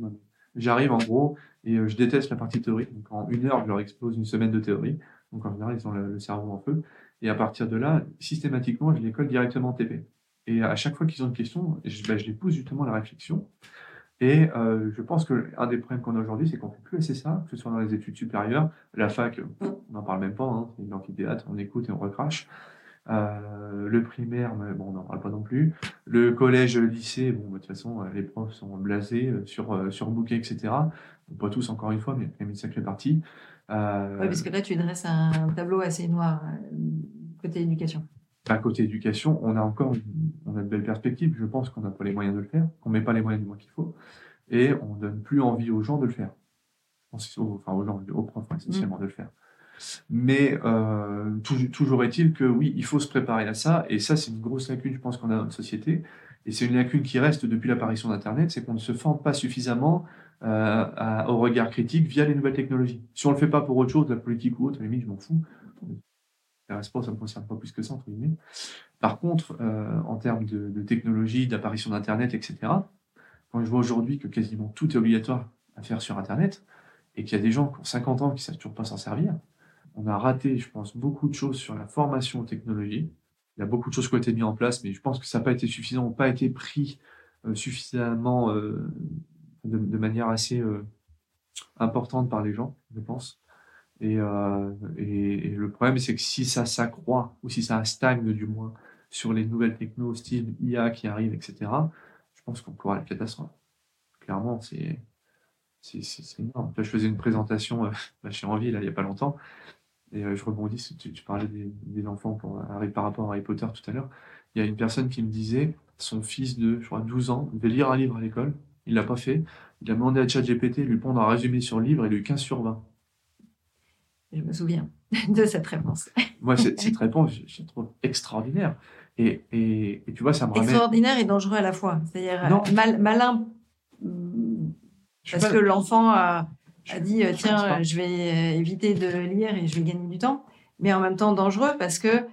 J'arrive en gros et euh, je déteste la partie théorique. Donc, en une heure, je leur expose une semaine de théorie. Donc, en général, ils ont le, cerveau en feu. Et à partir de là, systématiquement, je les colle directement en TP. Et à chaque fois qu'ils ont une question, je, bah, je les pousse justement à la réflexion. Et euh, je pense qu'un des problèmes qu'on a aujourd'hui, c'est qu'on ne fait plus assez ça, que ce soit dans les études supérieures. La fac, on n'en parle même pas, hein, c'est une amphithéâtre, on écoute et on recrache. Euh, le primaire, mais bon, on n'en parle pas non plus. Le collège, lycée, bon, bah, de toute façon, les profs sont blasés euh, sur, euh, sur bouquet, etc. pas tous, encore une fois, mais il y a une sacrée partie. Euh, oui, parce que là, tu dresses un tableau assez noir côté éducation à côté éducation, on a encore on a de belles perspectives. Je pense qu'on n'a pas les moyens de le faire, qu'on met pas les moyens du moins qu'il faut, et on donne plus envie aux gens de le faire. Enfin, aux gens, aux profs essentiellement de le faire. Mais euh, toujours est-il que oui, il faut se préparer à ça, et ça c'est une grosse lacune, je pense qu'on a dans notre société, et c'est une lacune qui reste depuis l'apparition d'Internet, c'est qu'on ne se forme pas suffisamment euh, au regard critique via les nouvelles technologies. Si on le fait pas pour autre chose, la politique ou autre, à la limite, je m'en fous ça ne me concerne pas plus que ça, entre guillemets. Par contre, euh, en termes de, technologie, d'apparition d'Internet, etc., quand je vois aujourd'hui que quasiment tout est obligatoire à faire sur Internet, et qu'il y a des gens qui ont 50 ans qui ne savent toujours pas s'en servir, on a raté, je pense, beaucoup de choses sur la formation aux technologies. Il y a beaucoup de choses qui ont été mises en place, mais je pense que ça n'a pas été suffisant, pas été pris euh, suffisamment euh, de, manière assez importante par les gens, je pense. Euh, et, et, le problème, c'est que si ça s'accroît, ou si ça stagne du moins, sur les nouvelles technos, style IA qui arrivent, etc., je pense qu'on court à la catastrophe. Clairement, c'est c'est énorme. Là, je faisais une présentation euh, (laughs) bah, chez Envie, là, il n'y a pas longtemps, et euh, je rebondis, tu, parlais des, des enfants pour, par rapport à Harry Potter tout à l'heure. Il y a une personne qui me disait, son fils de, je crois, 12 ans, devait lire un livre à l'école, il l'a pas fait, il a demandé à ChatGPT de lui prendre un résumé sur le livre et lui 15 sur 20. Je me souviens (laughs) de cette réponse. Moi, (laughs) cette, réponse, je, la trouve extraordinaire. Et, et, tu vois, ça me ramène... Extraordinaire et dangereux à la fois. C'est-à-dire euh, mal, malin parce que l'enfant a, a, dit euh, tiens, je vais euh, éviter de lire et je vais gagner du temps. Mais en même temps dangereux parce que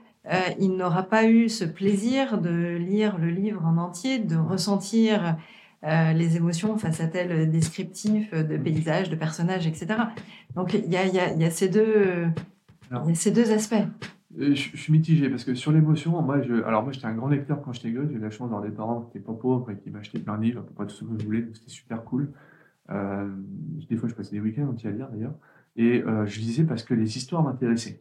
il n'aura pas eu ce plaisir de lire le livre en entier, de ressentir euh, les émotions face à tel descriptif de paysages, de personnages, etc. Donc il y a, y, a, y a, ces deux, y a ces deux aspects. Euh, je, suis mitigé parce que sur l'émotion, moi, je, alors moi, j'étais un grand lecteur quand j'étais gosse. J'ai eu la chance d'avoir des parents qui n'étaient pas pauvres et qui m'achetaient plein de livres, à peu près tout ce que je voulais, donc c'était super cool. Euh, des fois, je passais des week-ends entiers à lire d'ailleurs. Et je lisais parce que les histoires m'intéressaient.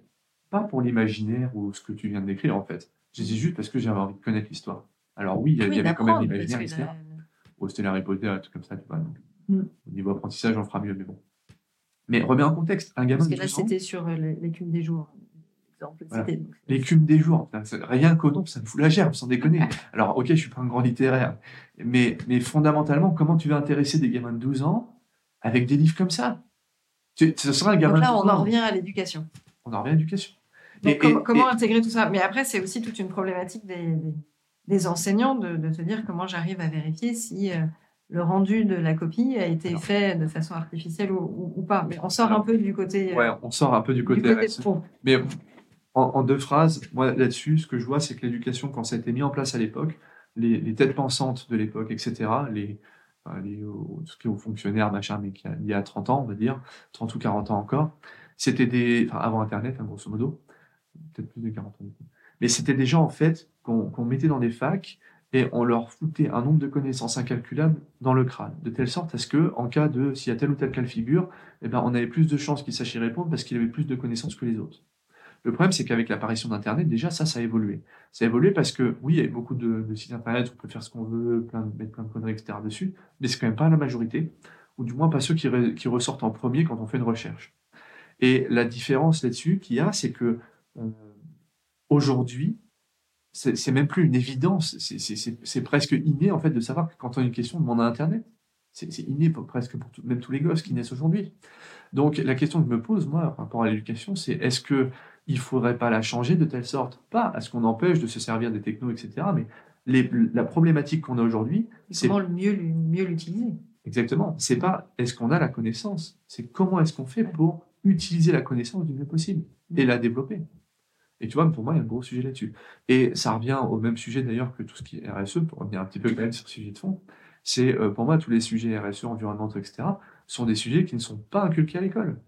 Pas pour l'imaginaire ou ce que tu viens de décrire en fait. Je lisais juste parce que j'avais envie de connaître l'histoire. Alors oui, il y avait quand même l'imaginaire, c'était Harry Potter, un truc comme ça, tu vois. Mm. Au niveau apprentissage, on fera mieux, mais bon. Mais remets en contexte, un gamin Parce que là, c'était sur euh, l'écume des jours. L'écume des jours, rien qu'au nom, ça me fout la gerbe, sans déconner. Alors, ok, je suis pas un grand littéraire, mais, mais fondamentalement, comment tu veux intéresser des gamins de 12 ans avec des livres comme ça? Ce sera un gamin Donc là, on en revient à l'éducation. On en revient à l'éducation. Et, comment intégrer tout ça? Mais après, c'est aussi toute une problématique des des enseignants de, de se dire comment j'arrive à vérifier si euh, le rendu de la copie a été fait de façon artificielle ou, pas. Mais on sort un peu du côté. Euh, ouais, on sort un peu du côté. Mais en, deux phrases, moi là-dessus, ce que je vois, c'est que l'éducation, quand ça a été mis en place à l'époque, les, têtes pensantes de l'époque, etc., les, les, tout ce qui est aux fonctionnaires, machin, mais qui a, il y a 30 ans, on va dire, 30 ou 40 ans encore, c'était des. Enfin, avant Internet, hein, grosso modo, peut-être plus de 40 ans. Mais c'était des gens, en fait, qu'on mettait dans des facs et on leur foutait un nombre de connaissances incalculables dans le crâne, de telle sorte à ce que, en cas de, s'il y a tel ou tel cas de figure, eh ben, on avait plus de chances qu'il sachait répondre parce qu'il avait plus de connaissances que les autres. Le problème, c'est qu'avec l'apparition d'Internet, déjà, ça, ça a évolué. Ça a évolué parce que, oui, il y a beaucoup de, sites Internet, on peut faire ce qu'on veut, mettre plein de conneries, etc. dessus, mais c'est quand même pas la majorité, ou du moins pas ceux qui, qui ressortent en premier quand on fait une recherche. Et la différence là-dessus qu'il y a, c'est que euh, aujourd'hui, c'est même plus une évidence, c'est presque inné en fait de savoir que quand on a une question, demande à Internet. C'est inné pour, presque pour même tous les gosses qui naissent aujourd'hui. Donc la question que je me pose, moi, par rapport à l'éducation, c'est est-ce que il faudrait pas la changer de telle sorte? Pas à ce qu'on empêche de se servir des technos, etc. Mais la problématique qu'on a aujourd'hui, c'est comment le mieux, mieux l'utiliser? Exactement. C'est pas est-ce qu'on a la connaissance, c'est comment est-ce qu'on fait pour utiliser la connaissance du mieux possible et la développer. Et tu vois, pour moi, il y a un gros sujet là-dessus. Et ça revient au même sujet d'ailleurs que tout ce qui est RSE, pour revenir un petit peu quand même sur le sujet de fond. C'est euh, pour moi, tous les sujets RSE, environnementaux, etc., sont des sujets qui ne sont pas inculqués à l'école.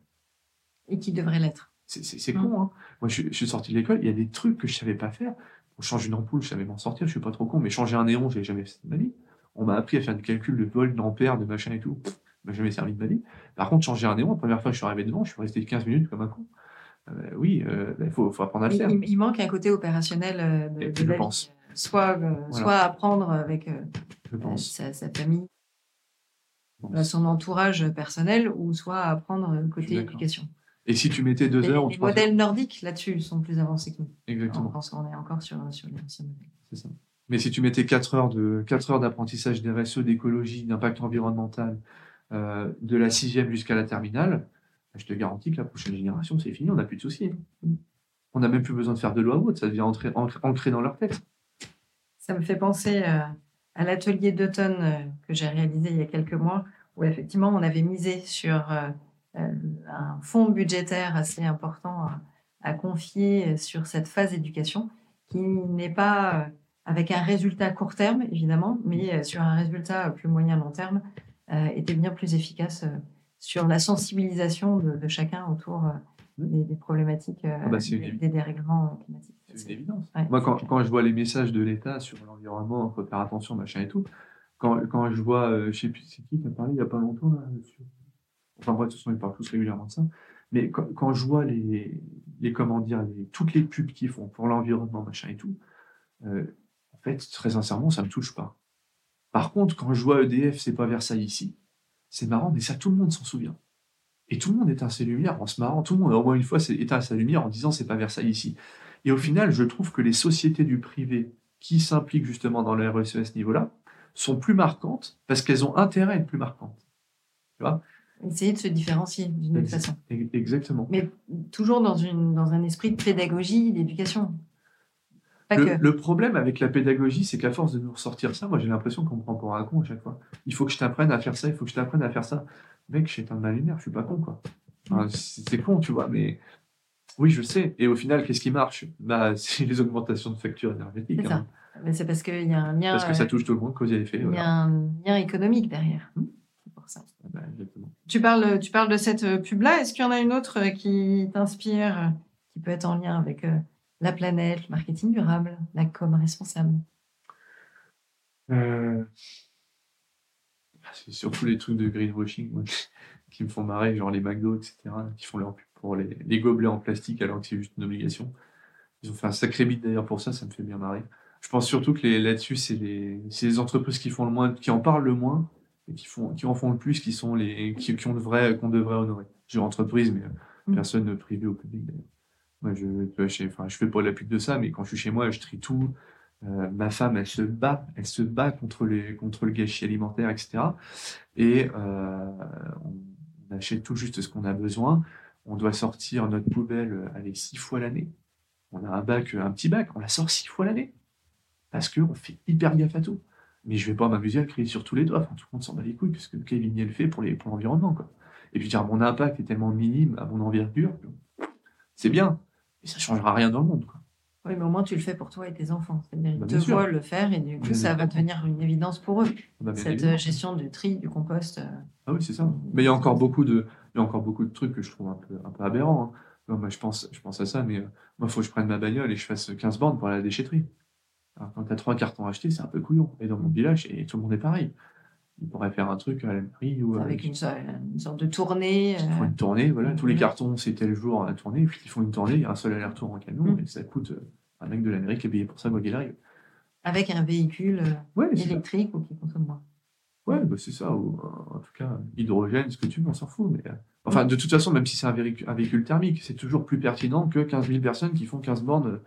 Et qui devraient l'être. C'est mmh. con, hein. Moi, je, suis sorti de l'école, il y a des trucs que je savais pas faire. On change une ampoule, je savais m'en sortir, je suis pas trop con, mais changer un néon, j'ai jamais fait de ma vie. On m'a appris à faire du calcul de volts, d'ampères, de machin et tout. m'a jamais servi de ma vie. Par contre, changer un néon, la première fois que je suis arrivé devant, je suis resté 15 minutes comme un con. Euh, oui, euh, il faut, apprendre à le faire. Il, manque un côté opérationnel euh, de, de la pense. Soit, soit apprendre avec sa, famille, son entourage personnel, ou soit apprendre côté éducation. Et si tu mettais deux heures Les modèles nordiques là-dessus sont plus avancés que nous. Exactement. On pense qu'on est encore sur, sur les anciens modèles. C'est ça. Mais si tu mettais 4 heures de quatre heures d'apprentissage des RSE, d'écologie, d'impact environnemental, de la sixième jusqu'à la terminale, je te garantis que la prochaine génération, c'est fini, on n'a plus de soucis. On n'a même plus besoin de faire de loi haute, ça devient ancré, dans leur tête. Ça me fait penser euh, à l'atelier d'automne euh, que j'ai réalisé il y a quelques mois, où effectivement on avait misé sur euh, un fonds budgétaire assez important à, confier sur cette phase d'éducation, qui n'est pas avec un résultat court terme, évidemment, mais sur un résultat plus moyen-long terme, était bien plus efficace sur la sensibilisation de, chacun autour euh, des, problématiques euh, ah bah, des, dérèglements climatiques. C'est une évidence. Moi, quand, quand, je vois les messages de l'État sur l'environnement, il faut faire attention, machin et tout, quand, quand je vois, euh, je sais plus c'est qui qui a parlé il n'y a pas longtemps, là, sur... enfin bref, de toute façon, ils parlent tous régulièrement de ça, mais quand, quand je vois les, les comment dire, les, toutes les pubs qu'ils font pour l'environnement, machin et tout, en fait, très sincèrement, ça ne me touche pas. Par contre, quand je vois EDF, c'est pas Versailles ici, c'est marrant, mais ça, tout le monde s'en souvient. Et tout le monde éteint ses lumières en se marrant. Tout le monde, au moins une fois, éteint sa lumière en disant c'est pas Versailles ici. Et au final, je trouve que les sociétés du privé qui s'impliquent justement dans le RSE à ce niveau-là sont plus marquantes parce qu'elles ont intérêt à être plus marquantes. Tu vois? Essayer de se différencier d'une autre façon. Exactement. Mais toujours dans, une, dans un esprit de pédagogie, d'éducation. Le, problème avec la pédagogie, c'est qu'à force de nous ressortir ça, moi j'ai l'impression qu'on me prend pour un con à chaque fois. Il faut que je t'apprenne à faire ça, il faut que je t'apprenne à faire ça. Mec, j'éteins ma lumière, je suis pas con quoi. c'est con, tu vois, mais oui, je sais. Et au final, qu'est-ce qui marche? Bah, (laughs) C'est les augmentations de factures énergétiques. C'est hein. c'est parce qu'il y a un lien. Parce que ça touche tout le monde, cause et effet. Il y a un lien économique derrière. Hmm. C'est pour ça. Ah bah, tu, parles, tu parles de cette euh, pub-là. Est-ce qu'il y en a une autre euh, qui t'inspire, qui peut être en lien avec euh, la planète, le marketing durable, la com responsable euh, C'est surtout les trucs de greenwashing (laughs) qui me font marrer, genre les McDo, etc., qui font leur pub pour les, gobelets en plastique alors que c'est juste une obligation. Ils ont fait un sacré bit d'ailleurs pour ça, ça me fait bien marrer. Je pense surtout que là-dessus, c'est les, entreprises qui font le moins, qui en parlent le moins et qui, font, qui en font le plus, qui sont les qui, qu'on devrait, qu'on devrait honorer. J'ai entreprise, mais mm. personne privé au public d'ailleurs. Moi, je, je, fais pas la pub de ça, mais quand je suis chez moi, je trie tout. Euh, ma femme, elle se bat, elle se bat contre, les, contre le gâchis alimentaire, etc. Et euh, on achète tout juste ce qu'on a besoin. On doit sortir notre poubelle euh, allez, six fois l'année. On a un bac, un petit bac, on la sort six fois l'année. Parce qu'on fait hyper gaffe à tout. Mais je vais pas m'amuser à crier sur tous les doigts. Enfin, tout le monde s'en bat les couilles, parce que Kevin le fait pour l'environnement. Quoi. Et puis dire, mon impact est tellement minime à mon envergure, c'est bien ça ça changera rien dans le monde. Quoi. Oui, mais au moins tu le fais pour toi et tes enfants. C'est-à-dire qu'ils bah, te voient le faire et du coup, ça va devenir une évidence pour eux. Bah, Cette euh, gestion du tri, du compost. Euh, ah oui, c'est ça. Mais il y a encore beaucoup de, il y a encore beaucoup de trucs que je trouve un peu, un peu aberrants. Hein. moi, je pense, je pense à ça, mais euh, moi, il faut que je prenne ma bagnole et je fasse 15 bornes pour aller à la déchetterie. Alors, quand tu as trois cartons achetés, c'est un peu couillon. Et dans mon village, et tout le monde est pareil ils pourraient faire un truc à la mairie ou avec, une, sorte de tournée. Ils font une tournée, voilà. Tous les cartons, c'était le jour à la tournée. Puis ils font une tournée, il un seul aller-retour en camion, mm. et ça coûte euh, un mec de la mairie qui est payé pour ça, quoi qu'il arrive. Avec un véhicule euh, électrique ou qui consomme moins. Ouais, bah, bah, c'est ça, ou en tout cas, hydrogène, ce que tu veux, on s'en fout. Mais, enfin, de toute façon, même si c'est un, véhicule, un véhicule thermique, c'est toujours plus pertinent que 15 000 personnes qui font 15 bornes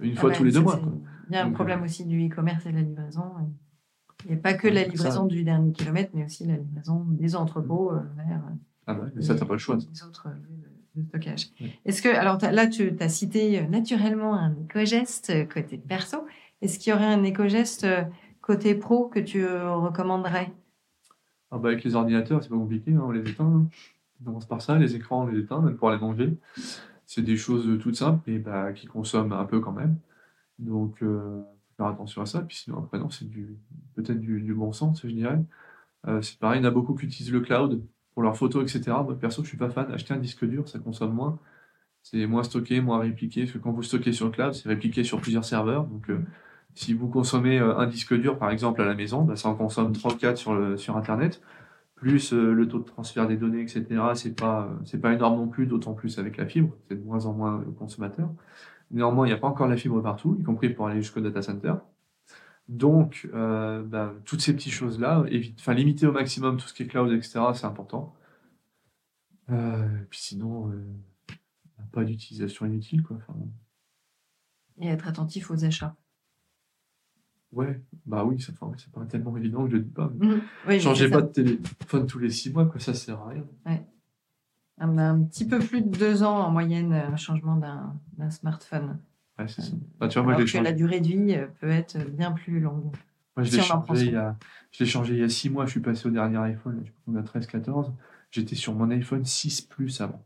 une ah fois tous les deux mois. Il y a un problème aussi du e-commerce et de la livraison. Il n'y a pas que la livraison du dernier kilomètre, mais aussi la livraison des entrepôts vers. Ah bah, mais ça, tu n'as pas le choix. Les autres de stockage. Est-ce que, alors là, tu as cité naturellement un éco-geste côté perso. Est-ce qu'il y aurait un éco-geste côté pro que tu recommanderais? Ah bah Avec les ordinateurs, c'est pas compliqué, hein, on les éteint. Hein. On commence par ça, les écrans, on les éteint, même pour les manger. C'est des choses toutes simples et bah, qui consomment un peu quand même. Donc, euh, faire attention à ça. Puis sinon, après, non, c'est peut-être du, bon sens, je dirais. Euh, c'est pareil, il y en a beaucoup qui utilisent le cloud pour leurs photos, etc. Moi, perso, je suis pas fan. Acheter un disque dur, ça consomme moins. C'est moins stocké, moins répliqué. Parce que quand vous stockez sur le cloud, c'est répliqué sur plusieurs serveurs. Donc, euh, si vous consommez un disque dur, par exemple, à la maison, bah, ça en consomme 3 4 sur, sur Internet. Plus le taux de transfert des données, etc. C'est pas, pas énorme non plus, d'autant plus avec la fibre. C'est de moins en moins consommateur. Néanmoins, il n'y a pas encore la fibre partout, y compris pour aller jusqu'au data center. Donc, euh, bah, toutes ces petites choses-là, enfin, limiter au maximum tout ce qui est cloud, etc., c'est important. Euh, et puis sinon, euh, pas d'utilisation inutile. Quoi. et être attentif aux achats. Ouais, bah oui, ça, ça paraît tellement évident que je ne dis pas. Mmh. Changez pas de téléphone tous les six mois, quoi, ça sert à rien. Ouais un, petit peu plus de deux ans en moyenne un changement d'un smartphone. Ouais, c'est ça. Bah, tu vois, moi, Alors que la durée de vie euh, peut être bien plus longue. Moi, je l'ai changé, il y a, changé il y a six mois. Je suis passé au dernier iPhone. On a 13, 14. J'étais sur mon iPhone 6 Plus avant.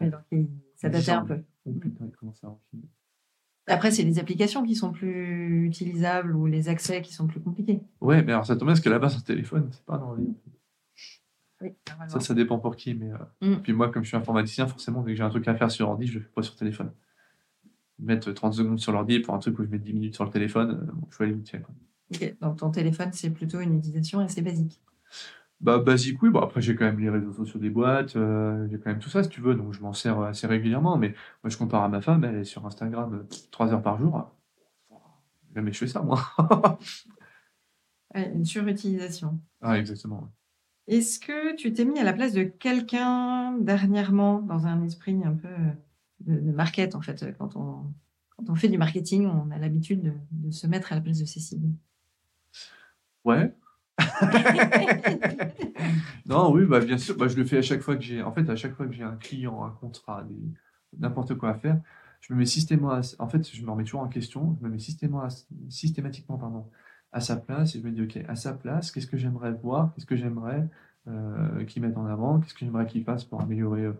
donc, ça datait un peu. Oh, Après, c'est les applications qui sont plus utilisables ou les accès qui sont plus compliqués. Ouais, mais alors ça tombe bien parce que là-bas, un téléphone, c'est pas dans les ça, ça dépend pour qui. Mais, euh, mm. Puis moi, comme je suis informaticien, forcément, dès que j'ai un truc à faire sur ordi, je le fais pas sur téléphone. Mettre 30 secondes sur l'ordi pour un truc où je mets 10 minutes sur le téléphone, euh, je vais aller limiter. Ok, donc ton téléphone, c'est plutôt une utilisation assez basique. Bah, basique, oui. Bon, après, j'ai quand même les réseaux sociaux des boîtes, euh, j'ai quand même tout ça, si tu veux, donc je m'en sers assez régulièrement. Mais moi, je compare à ma femme, elle est sur Instagram 3 heures par jour. Jamais je fais ça, moi. (laughs) une surutilisation. Ah, exactement. Est-ce que tu t'es mis à la place de quelqu'un dernièrement dans un esprit un peu euh, de, market en fait quand on, quand on fait du marketing, on a l'habitude de, se mettre à la place de ses cibles? Ouais. (laughs) non, oui, bah, bien sûr. Bah, je le fais à chaque fois que j'ai. En fait, à chaque fois que j'ai un client, un contrat, n'importe quoi à faire, je me mets systématiquement. En fait, je me remets toujours en question. Je me mets systématiquement, pardon, à sa place et je me dis, OK, à sa place, qu'est-ce que j'aimerais voir, qu'est-ce que j'aimerais euh, qu'il mette en avant, qu'est-ce que j'aimerais qu'il fasse pour améliorer euh,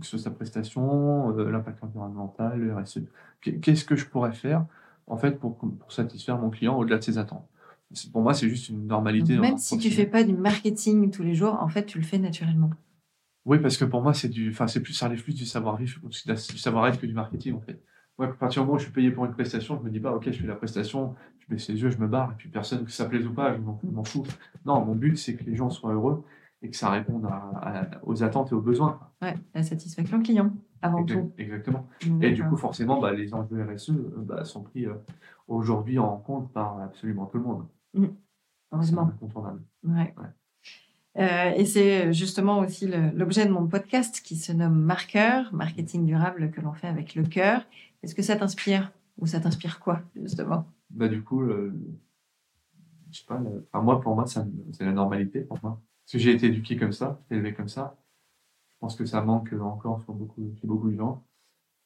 sa prestation, euh, l'impact environnemental, le RSE. Qu'est-ce que je pourrais faire en fait pour, pour satisfaire mon client au-delà de ses attentes? Pour moi, c'est juste une normalité. même si tu fais pas du marketing tous les jours, en fait, tu le fais naturellement. Oui, parce que pour moi, c'est du, enfin, c'est plus, ça relève plus du savoir-vivre, du savoir-être que du marketing, en fait. Moi, à partir du moment où je suis payé pour une prestation, je me dis pas, ok, je fais la prestation, je baisse les yeux, je me barre, et puis personne, que ça plaise ou pas, je m'en fous. Non, mon but, c'est que les gens soient heureux et que ça réponde aux attentes et aux besoins. Ouais, la satisfaction client, avant tout. Exactement. Et du coup, forcément, bah, les enjeux RSE euh, bah, sont pris euh, aujourd'hui en compte par absolument tout le monde. Mmh. Heureusement. Ouais. Euh, et c'est justement aussi l'objet de mon podcast qui se nomme Marqueur, marketing durable que l'on fait avec le cœur. Est-ce que ça t'inspire ou ça t'inspire quoi justement? Bah du coup, je sais pas. moi, pour moi, c'est la normalité pour moi. Parce que j'ai été éduqué comme ça, élevé comme ça. Je pense que ça manque encore sur beaucoup, beaucoup de gens,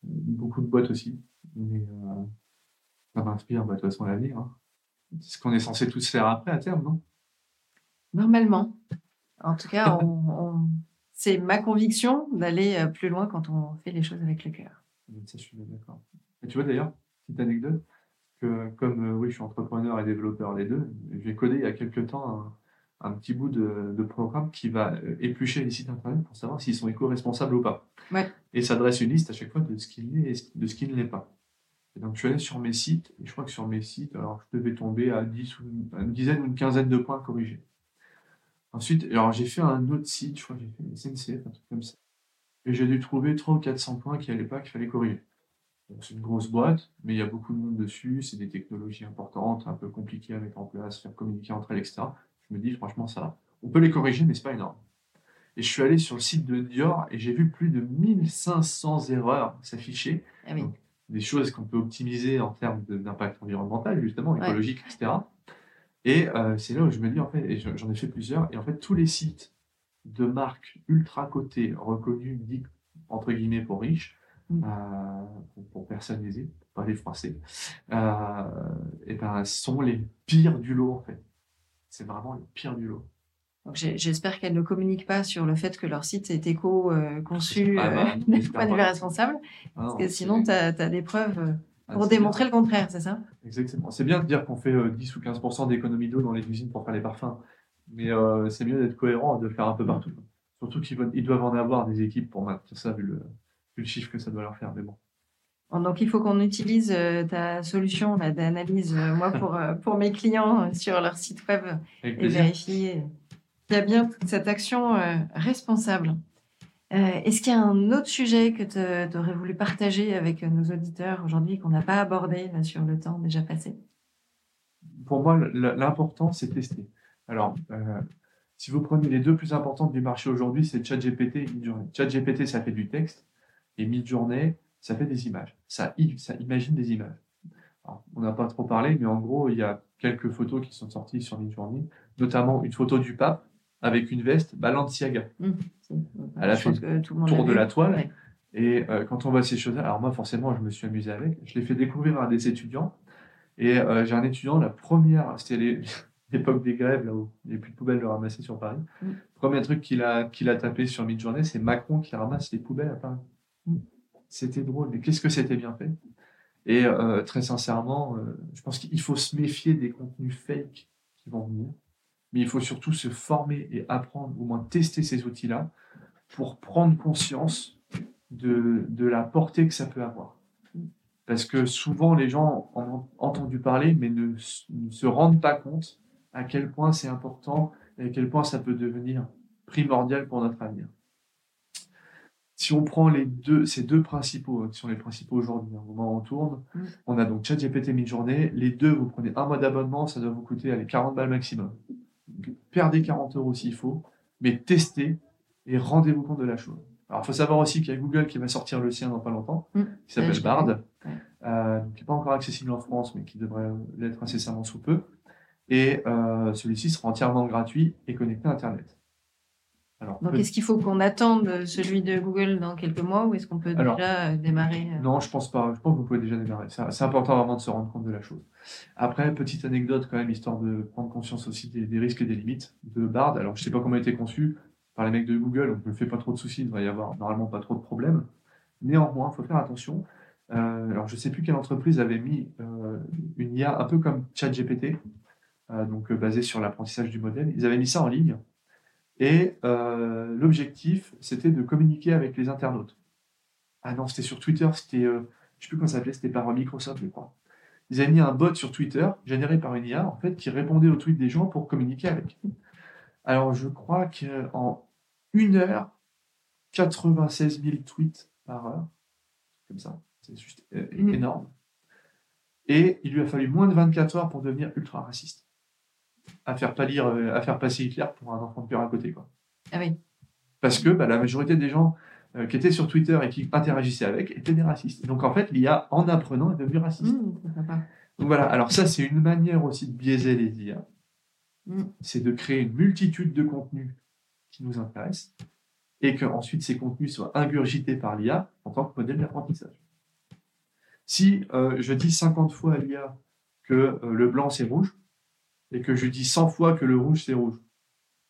beaucoup de boîtes aussi. Mais euh, ça m'inspire bah, de toute façon l'avenir. Hein. C'est ce qu'on est censé tous faire après à terme, non? Normalement. En tout cas, c'est ma conviction d'aller euh, plus loin quand on fait les choses avec le cœur. Ça, je suis d'accord. Et tu vois d'ailleurs, petite anecdote, que comme euh, oui, je suis entrepreneur et développeur les deux, j'ai codé il y a quelques temps un, petit bout de, programme qui va euh, éplucher les sites internet pour savoir s'ils sont éco-responsables ou pas. Ouais. Et ça dresse une liste à chaque fois de ce qui l'est et de ce qui ne l'est pas. Et donc je suis allé sur mes sites, et je crois que sur mes sites, alors je devais tomber à, 10 ou, à une dizaine ou une quinzaine de points corrigés. Ensuite, alors j'ai fait un autre site, je crois que j'ai fait SNCF, un truc comme ça. Et j'ai dû trouver 300 ou 400 points qui n'allaient pas, qu'il fallait corriger. C'est une grosse boîte, mais il y a beaucoup de monde dessus, c'est des technologies importantes, un peu compliquées à mettre en place, faire communiquer entre elles, etc. Je me dis, franchement, ça On peut les corriger, mais c'est pas énorme. Et je suis allé sur le site de Dior et j'ai vu plus de 1500 erreurs s'afficher. Ah des choses qu'on peut optimiser en termes d'impact environnemental, justement, écologique, etc. Et euh, c'est là où je me dis, en fait, et j'en ai fait plusieurs, et en fait, tous les sites de marques ultra cotées, reconnues, entre guillemets pour riches, mm. euh, pour, personnes aisées, pas les Français, euh, et ben, sont les pires du lot, en fait. C'est vraiment les pires du lot. J'espère qu'elles ne communiquent pas sur le fait que leur site est éco-conçu ah bah, euh, (laughs) point de vue responsable. Ah parce que sinon, tu as, des preuves euh, ah, pour démontrer le contraire, c'est ça? Exactement. C'est bien de dire qu'on fait 10 euh, ou 15% d'économie d'eau dans les usines pour faire les parfums. Mais c'est mieux d'être cohérent, de le faire un peu partout. Surtout qu'ils doivent en avoir des équipes pour maintenir ça, vu le, vu le chiffre que ça doit leur faire. Mais bon. Donc, il faut qu'on utilise ta solution d'analyse, moi, pour, pour mes clients sur leur site web et vérifier il y a bien toute cette action euh, responsable. Euh, est-ce qu'il y a un autre sujet que tu aurais voulu partager avec nos auditeurs aujourd'hui qu'on n'a pas abordé sur le temps déjà passé? Pour moi, l'important, c'est tester. Alors, euh, si vous prenez les deux plus importantes du marché aujourd'hui, c'est ChatGPT et Midjourney. ChatGPT, ça fait du texte, et Midjourney, ça fait des images. Ça, ça imagine des images. on n'a pas trop parlé, mais en gros, il y a quelques photos qui sont sorties sur Midjourney, notamment une photo du pape avec une veste Balenciaga. Elle a fait le tour de la toile. Et euh, quand on voit ces choses-là, alors moi forcément je me suis amusé avec, je l'ai fait découvrir à des étudiants. Et euh, j'ai un étudiant, la première, c'était (laughs) l'époque des grèves, là où il n'y a plus de poubelles de ramasser sur Paris. Mmh. Premier truc qu'il a, qu'il a tapé sur Midjourney, c'est Macron qui ramasse les poubelles à Paris. Mmh. C'était drôle, mais qu'est-ce que c'était bien fait? Et euh, très sincèrement, je pense qu'il faut se méfier des contenus fake qui vont venir mais il faut surtout se former et apprendre, ou moins tester ces outils-là, pour prendre conscience de, de, la portée que ça peut avoir. Parce que souvent, les gens en ont entendu parler, mais ne, ne se rendent pas compte à quel point c'est important et à quel point ça peut devenir primordial pour notre avenir. Si on prend les deux, ces deux principaux, euh, qui sont les principaux aujourd'hui, au moment où on tourne, mm. on a donc ChatGPT mid-journée. Les deux, vous prenez un mois d'abonnement, ça doit vous coûter allez, 40 balles maximum perdez 40 euros s'il faut, mais testez et rendez-vous compte de la chose. Alors, il faut savoir aussi qu'il y a Google qui va sortir le sien dans pas longtemps, mm. qui s'appelle Bard, euh, qui n'est pas encore accessible en France, mais qui devrait l'être incessamment sous peu. Et euh, celui-ci sera entièrement gratuit et connecté à Internet. Donc, est-ce qu'il faut qu'on attende celui de Google dans quelques mois ou est-ce qu'on peut déjà euh, démarrer euh Non, je pense pas. Je pense que vous pouvez déjà démarrer. C'est important vraiment de se rendre compte de la chose. Après, petite anecdote quand même, histoire de prendre conscience aussi des, risques et des limites de Bard. Alors, je sais pas comment il a été conçu par les mecs de Google, donc je me fais pas trop de soucis, il devrait y avoir normalement pas trop de problèmes. Néanmoins, il faut faire attention. Euh, alors, je sais plus quelle entreprise avait mis une IA un peu comme ChatGPT, donc basée sur l'apprentissage du modèle. Ils avaient mis ça en ligne et euh, l'objectif, c'était de communiquer avec les internautes. Ah non, c'était sur Twitter, c'était, euh, je ne sais plus comment ça s'appelait, c'était par Microsoft, je crois. Ils avaient mis un bot sur Twitter, généré par une IA, en fait, qui répondait aux tweets des gens pour communiquer avec. Alors, je crois qu'en une heure, 96 000 tweets par heure, comme ça, c'est juste euh, mmh. énorme. Et il lui a fallu moins de 24 heures pour devenir ultra raciste à faire, pas lire, euh, à faire passer Hitler pour un enfant de cœur à côté. Quoi. Ah oui. Parce que bah, la majorité des gens euh, qui étaient sur Twitter et qui interagissaient avec étaient des racistes. Donc en fait, l'IA, en apprenant, est devenue raciste. Mmh, Donc voilà, alors ça, c'est une manière aussi de biaiser les IA. Mmh. C'est de créer une multitude de contenus qui nous intéressent et qu'ensuite ces contenus soient ingurgités par l'IA en tant que modèle d'apprentissage. Si euh, je dis 50 fois à l'IA que le blanc c'est rouge, et que je dis 100 fois que le rouge, c'est rouge.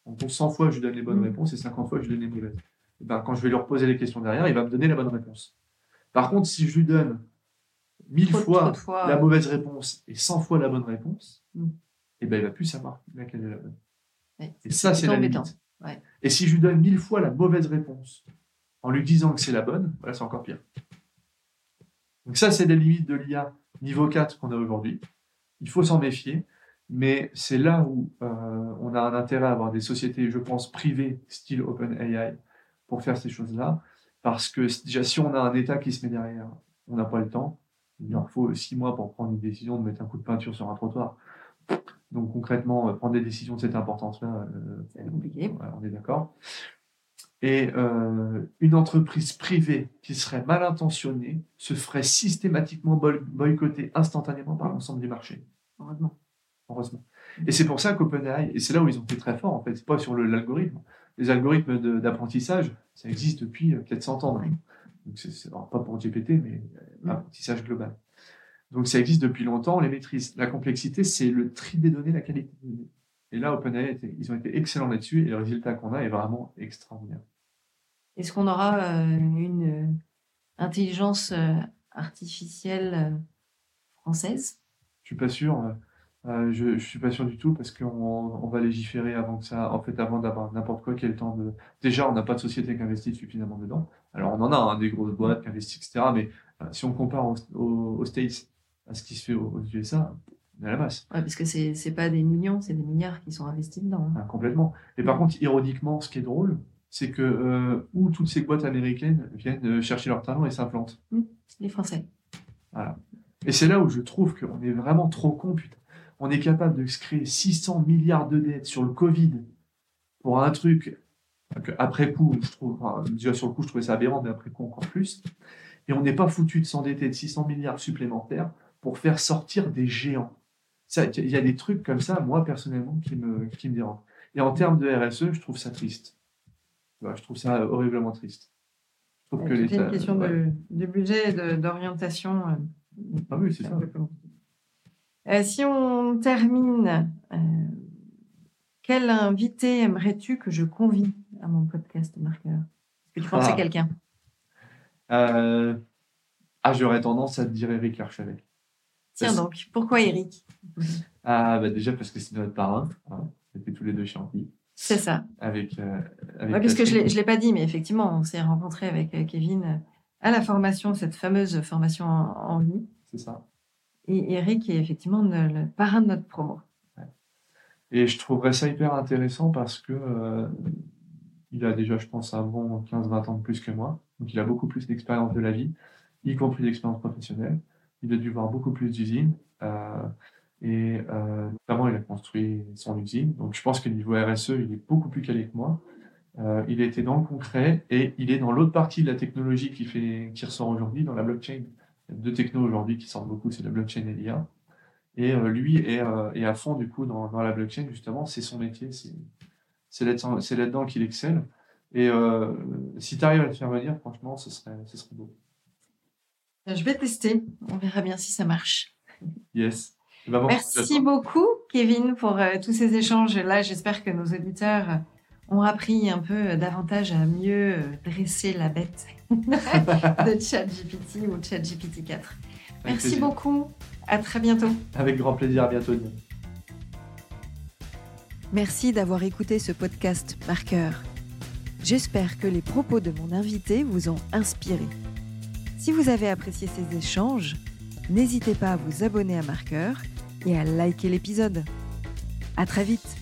Donc 100 fois, je lui donne les bonnes mm. réponses et 50 fois, je lui donne les mauvaises. Et ben, quand je vais lui reposer les questions derrière, il va me donner la bonne réponse. Par contre, si je lui donne 1000 fois, la mauvaise réponse et 100 fois la bonne réponse, mm. et ben, il va plus savoir laquelle est la bonne. et ça, c'est la limite. Et si je lui donne 1000 fois la mauvaise réponse en lui disant que c'est la bonne, voilà, c'est encore pire. Donc ça, c'est les limites de l'IA niveau 4 qu'on a aujourd'hui. Il faut s'en méfier. Mais c'est là où euh, on a un intérêt à avoir des sociétés, je pense, privées, style OpenAI, pour faire ces choses-là. Parce que déjà, si on a un État qui se met derrière, on n'a pas le temps. Il en faut six mois pour prendre une décision de mettre un coup de peinture sur un trottoir. Donc concrètement, prendre des décisions de cette importance-là, c'est compliqué. on est d'accord. Et une entreprise privée qui serait mal intentionnée se ferait systématiquement boycotter instantanément par l'ensemble du marché. Heureusement. Heureusement. Et c'est pour ça qu'OpenAI, et c'est là où ils ont été très forts en fait, c'est pas sur l'algorithme. Les algorithmes d'apprentissage, ça existe depuis peut-être 100 ans. Donc c'est pas pour GPT, mais l'apprentissage global. Donc ça existe depuis longtemps, on les maîtrise. La complexité, c'est le tri des données, la qualité des données. Et là, OpenAI, ils ont été excellents là-dessus et le résultat qu'on a est vraiment extraordinaire. Est-ce qu'on aura euh, une euh, intelligence euh, artificielle française? Je suis pas sûr. Je, ne suis pas sûr du tout parce qu'on on va légiférer avant que ça, en fait, avant d'avoir n'importe quoi qui ait le temps de. Déjà, on n'a pas de société qui investit suffisamment dedans. Alors, on en a hein, des grosses boîtes qui investissent, etc. Mais si on compare aux, States à ce qui se fait aux, USA, on est à la masse. Ouais, parce que c'est n'est pas des millions, c'est des milliards qui sont investis dedans. Hein. Ah, complètement. Et par contre, ironiquement, ce qui est drôle, c'est que euh, où toutes ces boîtes américaines viennent euh, chercher leur talent et s'implantent. Mmh, les Français. Voilà. Et c'est là où je trouve qu'on est vraiment trop con, putain. On est capable de se créer 600 milliards de dettes sur le Covid pour un truc après coup, je trouve, déjà sur le coup, je trouvais ça aberrant, mais après coup encore plus. Et on n'est pas foutu de s'endetter de 600 milliards supplémentaires pour faire sortir des géants. Il y a des trucs comme ça, moi personnellement, qui me, qui me dérangent. Et en termes de RSE, je trouve ça triste je trouve ça horriblement triste. Que une question de, budget et d'orientation. Euh, ah oui, c'est ça. Euh, si on termine, euh, quel invité aimerais-tu que je convie à mon podcast Marqueur? Est-ce que tu penses à ah. quelqu'un? Ah, j'aurais tendance à te dire Eric Larchalet. Tiens donc, pourquoi Eric Ah, bah déjà parce que c'est notre parrain. Hein. C'était tous les deux chez c'est ça. Avec, euh, parce que je ne l'ai pas dit, mais effectivement, on s'est rencontré avec euh, Kevin euh, à la formation, cette fameuse formation en, ligne. C'est ça. Et Eric est effectivement le, parrain de notre promo. Et je trouverais ça hyper intéressant parce que il a déjà, je pense, bon 15-20 ans de plus que moi. Donc il a beaucoup plus d'expérience de la vie, y compris d'expérience professionnelle. Il a dû voir beaucoup plus d'usines. Et euh, notamment, il a construit son usine. Donc, je pense que niveau RSE, il est beaucoup plus calé que moi. Euh, il était dans le concret et il est dans l'autre partie de la technologie qui, fait, qui ressort aujourd'hui, dans la blockchain. Il y a deux technos aujourd'hui qui sortent beaucoup, c'est la blockchain et l'IA. Et euh, lui est, euh, est, à fond, du coup, dans, dans la blockchain, justement. C'est son métier, c'est là-dedans qu'il excelle. Et euh, si tu arrives à le faire venir, franchement, ce serait, ce serait beau. Je vais tester. On verra bien si ça marche. Yes. Merci beaucoup, Kevin, pour tous ces échanges. Là, j'espère que nos auditeurs ont appris un peu davantage à mieux dresser la bête (laughs) de ChatGPT ou ChatGPT 4. Merci beaucoup. À très bientôt. Avec grand plaisir. À bientôt. Merci d'avoir écouté ce podcast Marqueur. J'espère que les propos de mon invité vous ont inspiré. Si vous avez apprécié ces échanges, n'hésitez pas à vous abonner à Marqueur et à liker l'épisode. À très vite